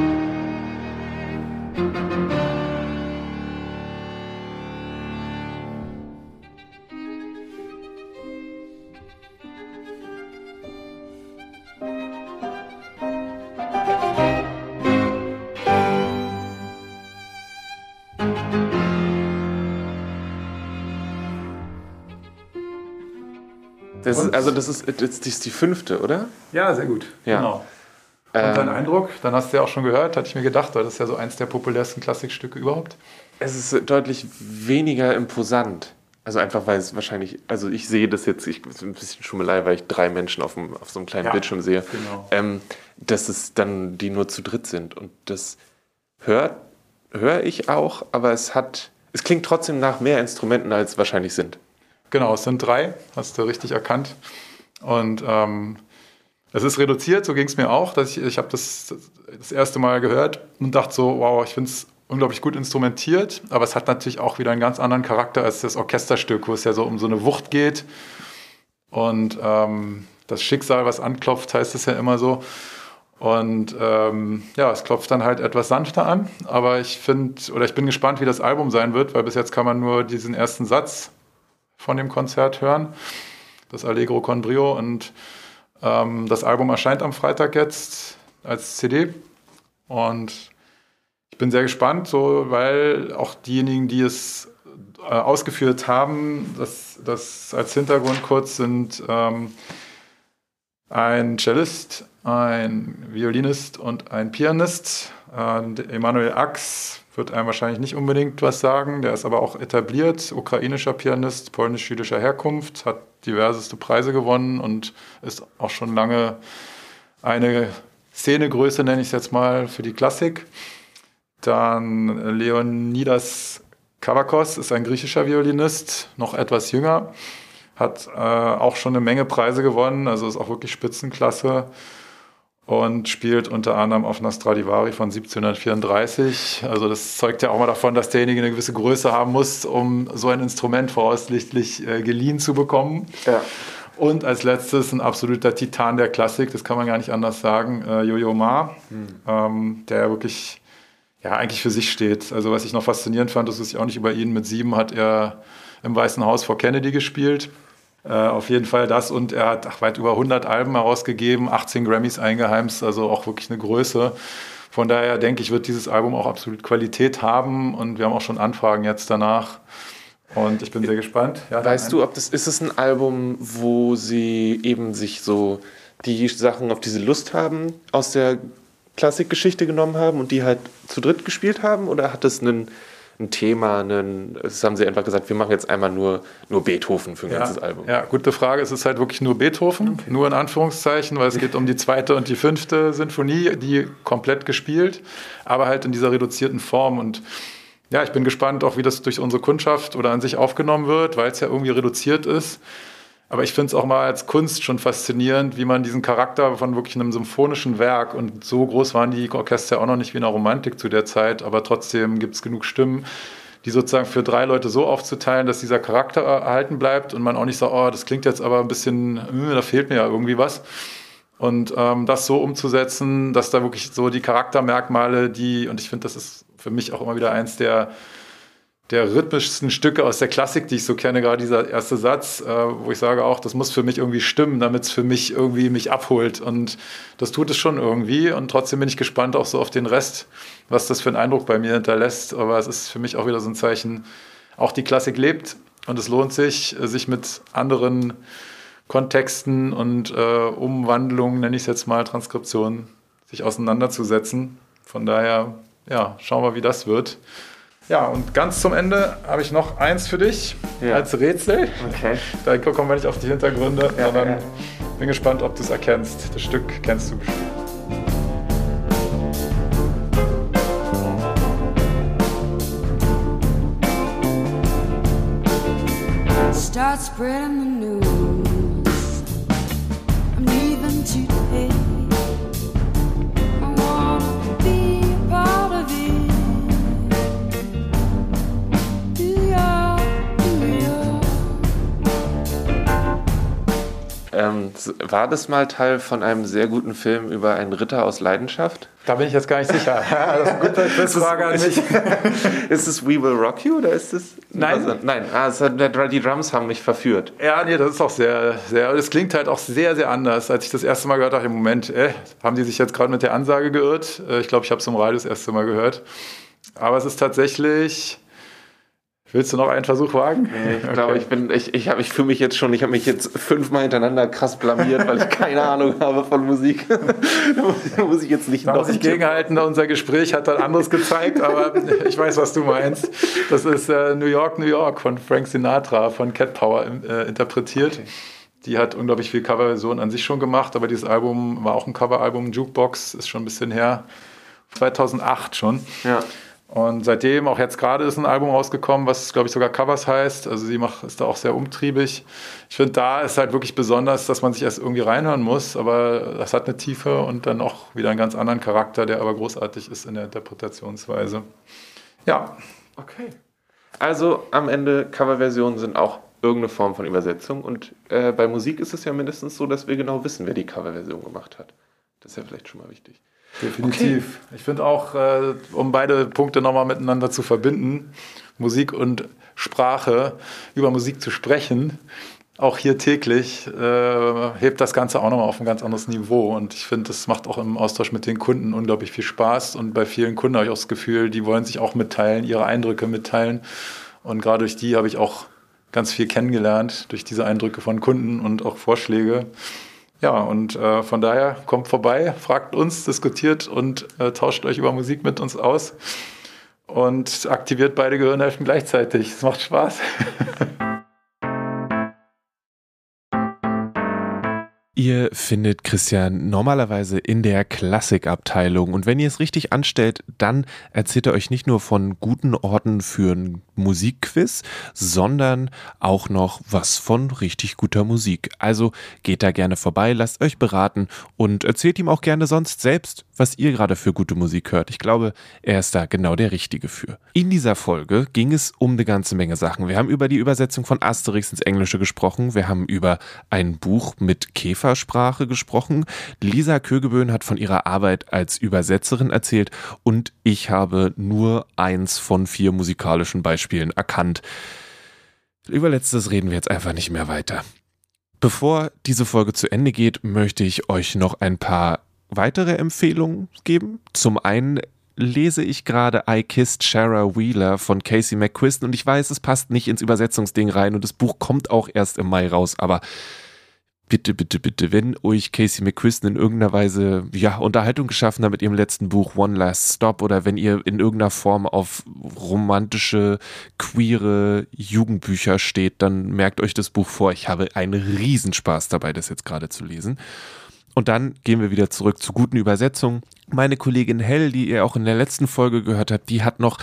also das ist, das ist die fünfte, oder? Ja, sehr gut. Ja. Genau. Und dein Ähm, Eindruck, dann hast du ja auch schon gehört, hatte ich mir gedacht, weil das ist ja so eins der populärsten Klassikstücke überhaupt. Es ist deutlich weniger imposant. Also einfach, weil es wahrscheinlich, also ich sehe das jetzt, ich ist ein bisschen Schummelei, weil ich drei Menschen auf, dem, auf so einem kleinen Ja, Bildschirm sehe, genau. ähm, dass es dann die nur zu dritt sind. Und das hört höre ich auch, aber es hat, es klingt trotzdem nach mehr Instrumenten, als es wahrscheinlich sind. Genau, es sind drei, hast du richtig erkannt. Und ähm, es ist reduziert, so ging es mir auch. Dass ich ich habe das das erste Mal gehört und dachte so, wow, ich finde es unglaublich gut instrumentiert, aber es hat natürlich auch wieder einen ganz anderen Charakter als das Orchesterstück, wo es ja so um so eine Wucht geht. Und ähm, das Schicksal, was anklopft, heißt es ja immer so. Und ähm, ja, es klopft dann halt etwas sanfter an, aber ich finde, oder ich bin gespannt, wie das Album sein wird, weil bis jetzt kann man nur diesen ersten Satz von dem Konzert hören, das Allegro con Brio. Und ähm, das Album erscheint am Freitag jetzt als CD. Und ich bin sehr gespannt, so, weil auch diejenigen, die es äh, ausgeführt haben, das, das als Hintergrund kurz sind ähm, ein Cellist, ein Violinist und ein Pianist. Äh, Emanuel Ax wird einem wahrscheinlich nicht unbedingt was sagen. Der ist aber auch etabliert, ukrainischer Pianist, polnisch-jüdischer Herkunft, hat diverseste Preise gewonnen und ist auch schon lange eine Szenegröße, nenne ich es jetzt mal, für die Klassik. Dann Leonidas Kavakos ist ein griechischer Violinist, noch etwas jünger, hat äh, auch schon eine Menge Preise gewonnen, also ist auch wirklich Spitzenklasse und spielt unter anderem auf einer Stradivari von 1734. Also das zeugt ja auch mal davon, dass derjenige eine gewisse Größe haben muss, um so ein Instrument voraussichtlich äh, geliehen zu bekommen. Ja. Und als letztes ein absoluter Titan der Klassik, das kann man gar nicht anders sagen, äh, Yo-Yo Ma, ähm, der ja wirklich ja, eigentlich für sich steht. Also was ich noch faszinierend fand, das ist ich auch nicht über ihn, mit sieben hat er im Weißen Haus vor Kennedy gespielt. Äh, auf jeden Fall das und er hat ach, weit über 100 Alben herausgegeben, 18 Grammys eingeheimst, also auch wirklich eine Größe. Von daher denke ich, wird dieses Album auch absolut Qualität haben und wir haben auch schon Anfragen jetzt danach. Und ich bin sehr gespannt. Ja, weißt du, ob das ist es ein Album, wo sie eben sich so die Sachen, auf die sie Lust haben, aus der Klassikgeschichte genommen haben und die halt zu dritt gespielt haben? Oder hat es einen ein Thema, einen, das haben sie einfach gesagt, wir machen jetzt einmal nur, nur Beethoven für ein ja, ganzes Album. Ja, gute Frage. Es ist halt wirklich nur Beethoven, okay. nur in Anführungszeichen, weil es geht um die zweite und die fünfte Sinfonie, die komplett gespielt, aber halt in dieser reduzierten Form und ja, ich bin gespannt auch, wie das durch unsere Kundschaft oder an sich aufgenommen wird, weil es ja irgendwie reduziert ist. Aber ich finde es auch mal als Kunst schon faszinierend, wie man diesen Charakter von wirklich einem symphonischen Werk und so groß waren die Orchester auch noch nicht wie in der Romantik zu der Zeit, aber trotzdem gibt es genug Stimmen, die sozusagen für drei Leute so aufzuteilen, dass dieser Charakter erhalten bleibt und man auch nicht sagt, oh, das klingt jetzt aber ein bisschen, äh, da fehlt mir ja irgendwie was. Und ähm, das so umzusetzen, dass da wirklich so die Charaktermerkmale, die, und ich finde, das ist für mich auch immer wieder eins der der rhythmischsten Stücke aus der Klassik, die ich so kenne, gerade dieser erste Satz, äh, wo ich sage auch, das muss für mich irgendwie stimmen, damit es für mich irgendwie mich abholt. Und das tut es schon irgendwie. Und trotzdem bin ich gespannt auch so auf den Rest, was das für einen Eindruck bei mir hinterlässt. Aber es ist für mich auch wieder so ein Zeichen, auch die Klassik lebt und es lohnt sich, sich mit anderen Kontexten und äh, Umwandlungen, nenne ich es jetzt mal, Transkriptionen, sich auseinanderzusetzen. Von daher, ja, schauen wir, wie das wird. Ja, und ganz zum Ende habe ich noch eins für dich ja. als Rätsel. Okay. Da kommen wir nicht auf die Hintergründe, ja, sondern ja. bin gespannt, ob du es erkennst. Das Stück kennst du bestimmt. Start spreading the Ähm, war das mal Teil von einem sehr guten Film über einen Ritter aus Leidenschaft? Da bin ich jetzt gar nicht sicher. [laughs] das ist eine gute Quizfrage an mich. [laughs] ist es We Will Rock You oder ist es. Nein. Also, nein, ah, hat, die Drums haben mich verführt. Ja, nee, das ist auch sehr, sehr. Es klingt halt auch sehr, sehr anders. Als ich das erste Mal gehört habe, im Moment, äh, haben die sich jetzt gerade mit der Ansage geirrt. Äh, ich glaube, ich habe es im Radio das erste Mal gehört. Aber es ist tatsächlich Willst du noch einen Versuch wagen? Nee, ich okay. glaube, ich bin, ich, ich, hab, ich fühle mich jetzt schon, ich habe mich jetzt fünfmal hintereinander krass blamiert, weil ich keine Ahnung habe von Musik. da [laughs] muss ich jetzt nicht da noch. Muss ich gegenhalten, unser Gespräch hat dann anderes gezeigt, aber [laughs] ich weiß, was du meinst. Das ist äh, New York, New York von Frank Sinatra von Cat Power äh, interpretiert. Okay. Die hat unglaublich viel Coverversion an sich schon gemacht, aber dieses Album war auch ein Coveralbum. Jukebox ist schon ein bisschen her. 2008 schon. Ja. Und seitdem, auch jetzt gerade, ist ein Album rausgekommen, was, glaube ich, sogar Covers heißt. Also sie macht, ist da auch sehr umtriebig. Ich finde, da ist halt wirklich besonders, dass man sich erst irgendwie reinhören muss, aber das hat eine Tiefe und dann auch wieder einen ganz anderen Charakter, der aber großartig ist in der Interpretationsweise. Ja. Okay. Also am Ende, Coverversionen sind auch irgendeine Form von Übersetzung. Und äh, bei Musik ist es ja mindestens so, dass wir genau wissen, wer die Coverversion gemacht hat. Das ist ja vielleicht schon mal wichtig. Definitiv. Okay. Ich finde auch, äh, um beide Punkte nochmal miteinander zu verbinden, Musik und Sprache, über Musik zu sprechen, auch hier täglich, äh, hebt das Ganze auch nochmal auf ein ganz anderes Niveau. Und ich finde, das macht auch im Austausch mit den Kunden unglaublich viel Spaß. Und bei vielen Kunden habe ich auch das Gefühl, die wollen sich auch mitteilen, ihre Eindrücke mitteilen. Und gerade durch die habe ich auch ganz viel kennengelernt, durch diese Eindrücke von Kunden und auch Vorschläge. Ja, und äh, von daher kommt vorbei, fragt uns, diskutiert und äh, tauscht euch über Musik mit uns aus und aktiviert beide Gehirnhälften gleichzeitig. Es macht Spaß. [laughs] Ihr findet Christian normalerweise in der Klassikabteilung und wenn ihr es richtig anstellt, dann erzählt er euch nicht nur von guten Orten für ein Musikquiz, sondern auch noch was von richtig guter Musik. Also geht da gerne vorbei, lasst euch beraten und erzählt ihm auch gerne sonst selbst, was ihr gerade für gute Musik hört. Ich glaube, er ist da genau der Richtige für. In dieser Folge ging es um eine ganze Menge Sachen. Wir haben über die Übersetzung von Asterix ins Englische gesprochen. Wir haben über ein Buch mit Käfersprache gesprochen. Lisa Kögeböhn hat von ihrer Arbeit als Übersetzerin erzählt und ich habe nur eins von vier musikalischen Beispielen erkannt. Über letztes reden wir jetzt einfach nicht mehr weiter. Bevor diese Folge zu Ende geht, möchte ich euch noch ein paar weitere Empfehlungen geben. Zum einen lese ich gerade I Kissed Shara Wheeler von Casey McQuiston und ich weiß, es passt nicht ins Übersetzungsding rein und das Buch kommt auch erst im Mai raus, aber bitte, bitte, bitte, wenn euch Casey McQuiston in irgendeiner Weise ja, Unterhaltung geschaffen hat mit ihrem letzten Buch One Last Stop oder wenn ihr in irgendeiner Form auf romantische, queere Jugendbücher steht, dann merkt euch das Buch vor. Ich habe einen Riesenspaß dabei, das jetzt gerade zu lesen. Und dann gehen wir wieder zurück zu guten Übersetzungen. Meine Kollegin Hell, die ihr auch in der letzten Folge gehört habt, die hat noch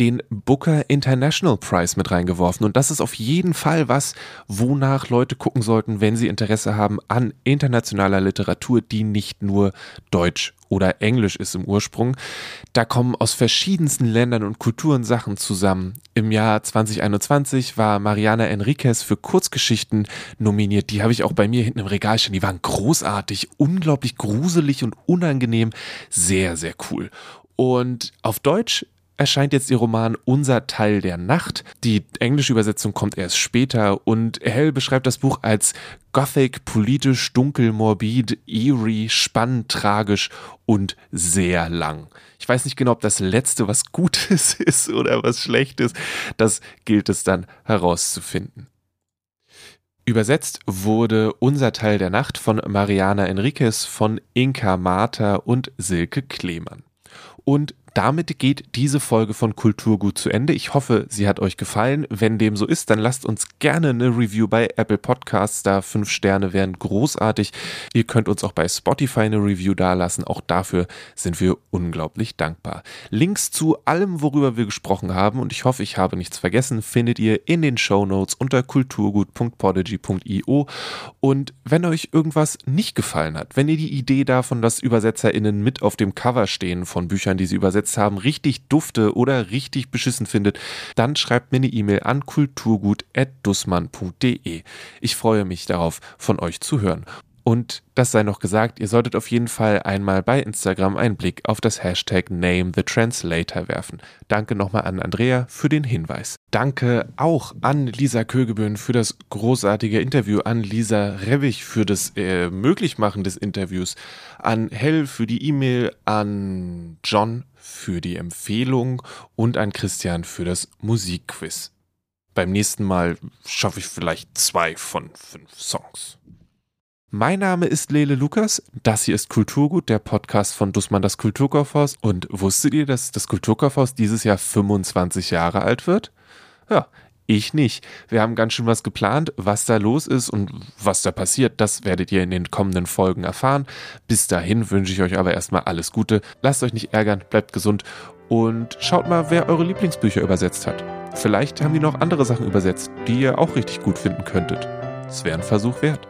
den Booker International Prize mit reingeworfen. Und das ist auf jeden Fall was, wonach Leute gucken sollten, wenn sie Interesse haben an internationaler Literatur, die nicht nur Deutsch oder Englisch ist im Ursprung. Da kommen aus verschiedensten Ländern und Kulturen Sachen zusammen. Im Jahr 2021 war Mariana Enriquez für Kurzgeschichten nominiert. Die habe ich auch bei mir hinten im Regal stehen. Die waren großartig, unglaublich gruselig und unangenehm. Sehr, sehr cool. Und auf Deutsch erscheint jetzt ihr Roman Unser Teil der Nacht. Die englische Übersetzung kommt erst später und Hell beschreibt das Buch als Gothic, politisch, dunkel, morbid, eerie, spannend, tragisch und sehr lang. Ich weiß nicht genau, ob das letzte was Gutes [laughs] ist oder was Schlechtes. Das gilt es dann herauszufinden. Übersetzt wurde Unser Teil der Nacht von Mariana Enriquez, von Inka Marta und Silke Klemann. Und damit geht diese Folge von Kulturgut zu Ende. Ich hoffe, sie hat euch gefallen. Wenn dem so ist, dann lasst uns gerne eine Review bei Apple Podcasts da. Fünf Sterne wären großartig. Ihr könnt uns auch bei Spotify eine Review dalassen. Auch dafür sind wir unglaublich dankbar. Links zu allem, worüber wir gesprochen haben, und ich hoffe, ich habe nichts vergessen, findet ihr in den Show Notes unter kulturgut.podigy.io. Und wenn euch irgendwas nicht gefallen hat, wenn ihr die Idee davon, dass ÜbersetzerInnen mit auf dem Cover stehen von Büchern, die sie übersetzen, umgesetzt haben, richtig dufte oder richtig beschissen findet, dann schreibt mir eine E-Mail an kulturgut.dussmann.de. Ich freue mich darauf, von euch zu hören. Und das sei noch gesagt, ihr solltet auf jeden Fall einmal bei Instagram einen Blick auf das Hashtag NameTheTranslator werfen. Danke nochmal an Andrea für den Hinweis. Danke auch an Lisa Kögeböhn für das großartige Interview, an Lisa Rewig für das äh, Möglichmachen des Interviews, an Hell für die E-Mail, an John für die Empfehlung und an Christian für das Musikquiz. Beim nächsten Mal schaffe ich vielleicht zwei von fünf Songs. Mein Name ist Lele Lukas. Das hier ist Kulturgut, der Podcast von Dussmann das Kulturkaufhaus. Und wusstet ihr, dass das Kulturkaufhaus dieses Jahr 25 Jahre alt wird? Ja, ich nicht. Wir haben ganz schön was geplant. Was da los ist und was da passiert, das werdet ihr in den kommenden Folgen erfahren. Bis dahin wünsche ich euch aber erstmal alles Gute. Lasst euch nicht ärgern, bleibt gesund und schaut mal, wer eure Lieblingsbücher übersetzt hat. Vielleicht haben die noch andere Sachen übersetzt, die ihr auch richtig gut finden könntet. Es wäre ein Versuch wert.